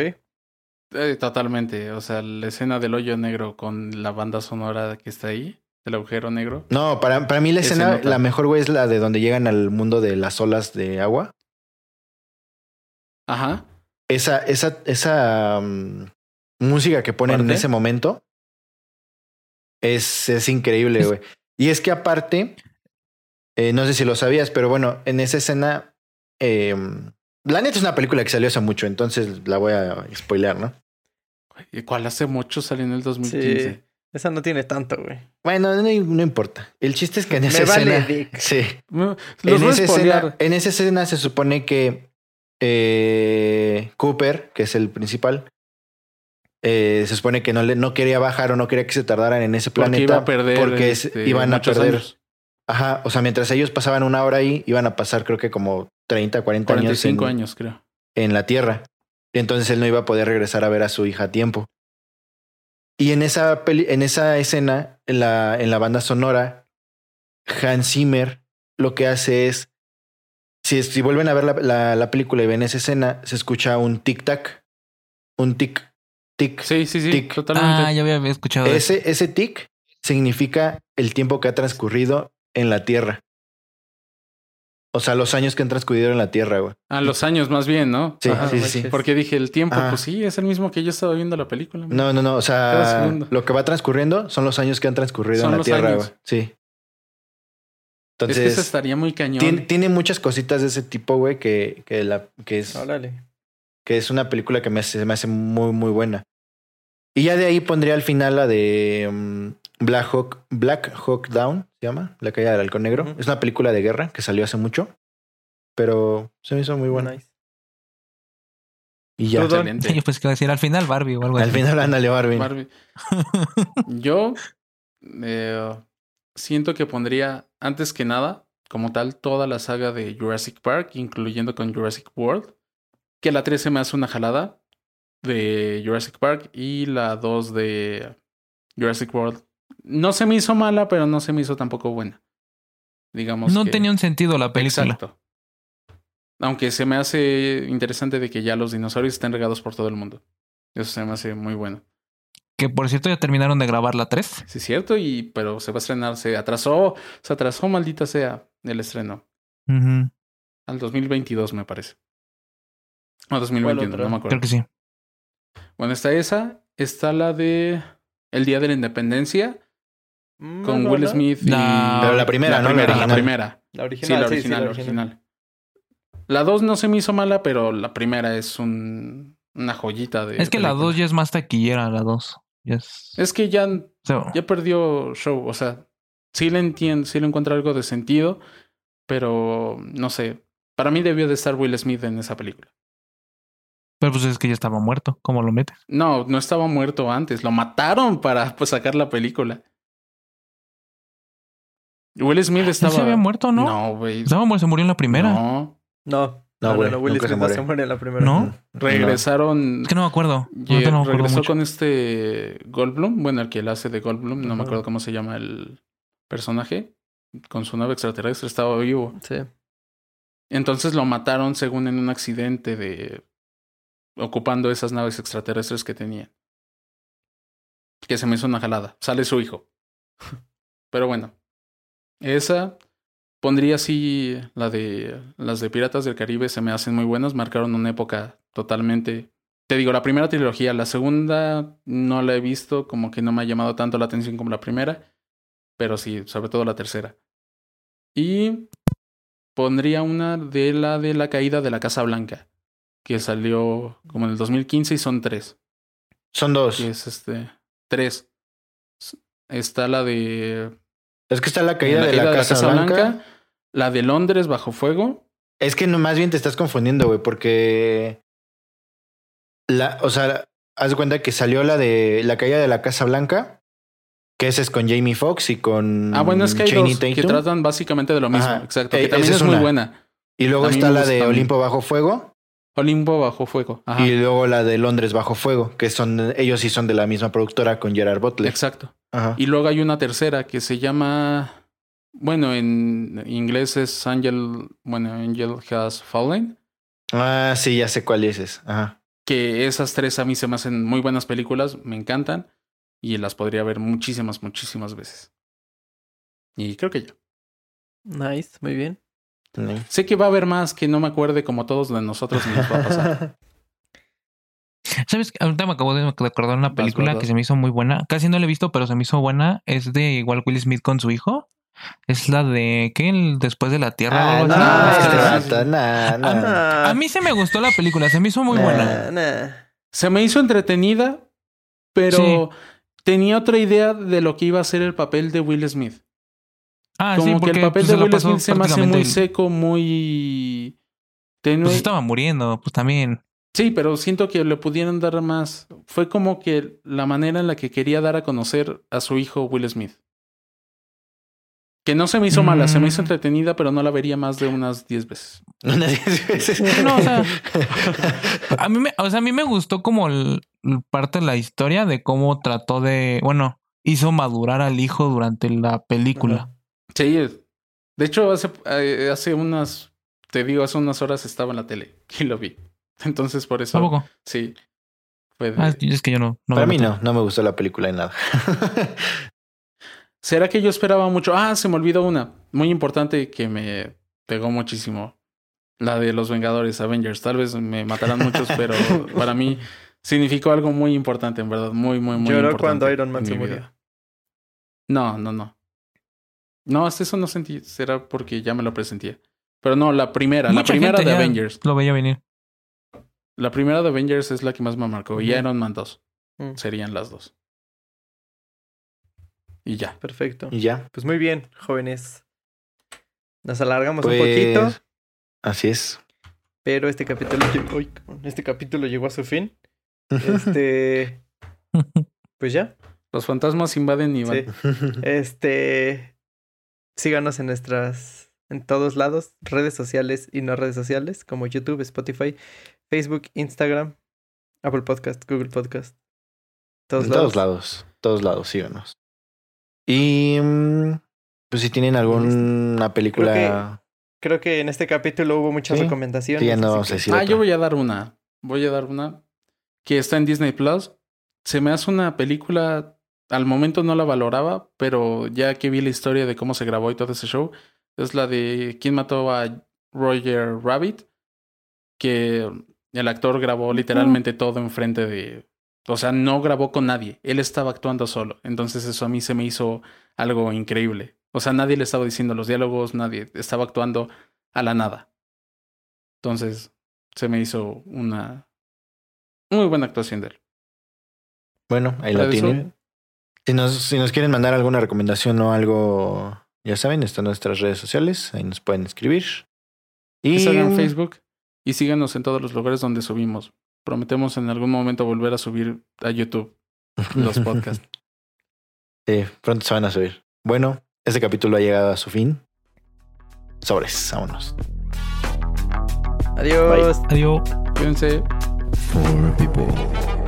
Eh, totalmente. O sea, la escena del hoyo negro con la banda sonora que está ahí, el agujero negro. No, para, para mí la escena, la mejor, güey, es la de donde llegan al mundo de las olas de agua. Ajá. Esa, esa, esa mm, música que ponen en ese momento es, es increíble, güey. Y es que aparte, eh, no sé si lo sabías, pero bueno, en esa escena, eh, la neta es una película que salió hace mucho, entonces la voy a spoilear, ¿no? ¿Y cuál hace mucho salió en el 2015? Sí. Esa no tiene tanto, güey. Bueno, no, no importa. El chiste es que en esa Me vale, escena, Dick. sí, en esa, escena, en esa escena se supone que eh, Cooper, que es el principal, eh, se supone que no, le, no quería bajar o no quería que se tardaran en ese Porque planeta iba a perder. porque es- este, iban a perder. años. Ajá, o sea, mientras ellos pasaban una hora ahí, iban a pasar creo que como 30, 40 años 45 en, años, creo. en la Tierra. Y entonces él no iba a poder regresar a ver a su hija a tiempo. Y en esa, peli- en esa escena, en la, en la banda sonora, Hans Zimmer lo que hace es, si, si vuelven a ver la, la- la película y ven esa escena, se escucha un tic-tac, un tic, tic. Sí, sí, sí. Tic. Totalmente. Ah, ya había escuchado eso. Ese, ese tic significa el tiempo que ha transcurrido en la Tierra. O sea, los años que han transcurrido en la Tierra, güey. A los años más bien, ¿no? Sí, Ajá, sí, sí. Porque dije el tiempo, Ah. pues sí, es el mismo que yo estaba viendo la película. No, no, no. O sea, lo que va transcurriendo son los años que han transcurrido Son en la los Tierra, años. güey. Sí. es que Entonces, eso estaría muy cañón. tiene, tiene muchas cositas de ese tipo, güey, que, que, la, que, es, Órale. que es una película que me hace, me hace muy, muy buena. Y ya de ahí pondría al final la de mm, Black Hawk, Black Hawk Down, se llama, La caída del halcón negro. Es una película de guerra que salió hace mucho, pero se me hizo muy buena. Nice. Y ya. Excelente. Yo pues que decir al final Barbie o algo al así. final ándale Barbie. Barbie. Yo eh, siento que pondría, antes que nada, como tal, toda la saga de Jurassic Park, incluyendo con Jurassic World. Que la 3 se me hace una jalada de Jurassic Park y la 2 de Jurassic World. No se me hizo mala, pero no se me hizo tampoco buena. Digamos. No que- tenía un sentido la película. Exacto. Aunque se me hace interesante de que ya los dinosaurios estén regados por todo el mundo. Eso se me hace muy bueno. Que por cierto ya terminaron de grabar la 3. Sí, es cierto, y pero se va a estrenar, se atrasó, se atrasó, maldita sea, el estreno. Al 2022, me parece. O 2021, otra? no me Creo acuerdo. que sí. Bueno, está esa. Está la de El Día de la Independencia Mm, con no, Will no. Smith. y- La- Pero la primera, la ¿no? La primera, la original. primera. La original. Sí, la original, sí, la original. La 2 no se me hizo mala, pero la primera es un, una joyita de. Es que la. 2 ya es más taquillera, la 2. Ya es... Es que ya ya perdió show. O sea, sí le entiendo, sí le encuentro algo de sentido, pero no sé. Para mí debió de estar Will Smith en esa película. Pero pues es que ya estaba muerto. ¿Cómo lo metes? No, no estaba muerto antes. Lo mataron para pues, sacar la película. Will Smith ¿No estaba. se había muerto, no? No, güey. Estaba muerto, se murió en la primera. No. No. No, No, no, güey, no, Will se Smith no muere. se muere en la primera. ¿No? Regresaron. Es que no me acuerdo. Ahorita no me acuerdo regresó mucho. con este Goldblum, bueno, el que él hace de Goldblum, no me acuerdo cómo se llama el personaje, con su nave extraterrestre estaba vivo. Sí. Entonces lo mataron según en un accidente de ocupando esas naves extraterrestres que tenían. Que se me hizo una jalada. Sale su hijo. Pero bueno. Esa pondría así la de las de Piratas del Caribe se me hacen muy buenas, marcaron una época totalmente te digo, la primera trilogía, la segunda no la he visto, como que no me ha llamado tanto la atención como la primera, pero sí, sobre todo la tercera. Y pondría una de la de la caída de la Casa Blanca, que salió como en el 2015 y son tres. Son dos. Que es este. Tres. Está la de. Es que está la caída, de, la Casa, Blanca. La de Londres bajo fuego. Es que no, más bien te estás confundiendo, güey, porque la, o sea, haz de cuenta que salió la de la caída de la Casa Blanca, que esa es con Jamie Foxx y con Ah, bueno, es que hay dos que tratan básicamente de lo mismo. Ajá. Exacto. Eh, Que también es, es muy buena. Y luego está la de también. Olimpo bajo fuego Olimpo bajo fuego. Ajá. y luego la de Londres bajo fuego, que son ellos sí son de la misma productora con Gerard Butler. Exacto. Ajá. Y luego hay una tercera que se llama. Bueno, en inglés es Angel. Bueno, Angel Has Fallen. Ah, sí, ya sé cuál dices. Ajá. Que esas tres a mí se me hacen muy buenas películas, me encantan. Y las podría ver muchísimas, muchísimas veces. Y creo que ya. Nice, muy bien. Sé que va a haber más que no me acuerde como todos de nosotros ni nos va a pasar. ¿Sabes? Ahorita me acabo de acordar una película que se me hizo muy buena. Casi no la he visto, pero se me hizo buena. Es de igual Will Smith con su hijo. Es la de ¿qué? El Después de la Tierra. Ah, no. A mí se me gustó la película, se me hizo muy buena. Se me hizo entretenida, pero tenía otra idea de lo que iba a ser el papel de Will Smith. Ah, como sí, que porque el papel pues, de Will Smith se me hace muy seco, muy tenue. Pues estaba muriendo, pues también. Sí, pero siento que le pudieron dar más. Fue como que la manera en la que quería dar a conocer a su hijo Will Smith. Que no se me hizo mala, se me hizo Mm. entretenida, pero no la vería más de unas 10 veces. Unas diez veces. No, o sea, A mí me, o sea, a mí me gustó como el- el parte de la historia de cómo trató de, bueno, hizo madurar al hijo durante la película. Sí, de hecho, hace, eh, hace unas, te digo, hace unas horas estaba en la tele y lo vi. Entonces, por eso. ¿Tampoco? Sí. Fue de- Ah, es que yo no. no Para mí no, no me gustó la película en nada. ¿Será que yo esperaba mucho? Ah, se me olvidó una. Muy importante que me. pegó muchísimo. La de los Vengadores, Avengers. Tal vez me matarán muchos, pero para mí significó algo muy importante, en verdad. Muy, muy, muy Lloró importante. cuando Iron Man se murió. No, no, no. No, hasta eso no sentí. Será porque ya me lo presentía. Pero no, la primera, la primera gente de ya Avengers. Lo veía venir. La primera de Avengers es la que más me marcó. Y Ujú. Iron Man 2. Mm, Serían las dos. Y ya. Perfecto. Y ya. Pues muy bien, jóvenes. Nos alargamos Pues, un poquito, Así es. pero este capítulo, uy, este capítulo llegó a su fin. Este, pues ya. Los fantasmas invaden y van. Sí. Este, síganos en nuestras, en todos lados, redes sociales y no redes sociales, como YouTube, Spotify, Facebook, Instagram, Apple Podcast, Google Podcast. Todos en lados. todos lados. Todos lados, síganos. Y mm, pues si tienen alguna película. Creo que en este capítulo hubo muchas Sí, recomendaciones. Sí, no que- Ah, otra. yo voy a dar una. Voy a dar una que está en Disney Plus. Se me hace una película. Al momento no la valoraba, pero ya que vi la historia de cómo se grabó y todo ese show, es la de quién mató a Roger Rabbit, que el actor grabó literalmente todo enfrente de. O sea, no grabó con nadie. Él estaba actuando solo. Entonces, eso a mí se me hizo algo increíble. O sea, nadie le estaba diciendo los diálogos, nadie estaba actuando a la nada. Entonces, se me hizo una muy buena actuación de él. Bueno, ahí la tienen. Si nos, si nos quieren mandar alguna recomendación o algo, ya saben, están nuestras redes sociales. Ahí nos pueden escribir. Y Instagram, Facebook y síganos en todos los lugares donde subimos. Prometemos en algún momento volver a subir a YouTube los podcasts. Sí, pronto se van a subir. Bueno, este capítulo ha llegado a su fin. Sobres, vámonos. Adiós. Adiós. Cuídense. Four people.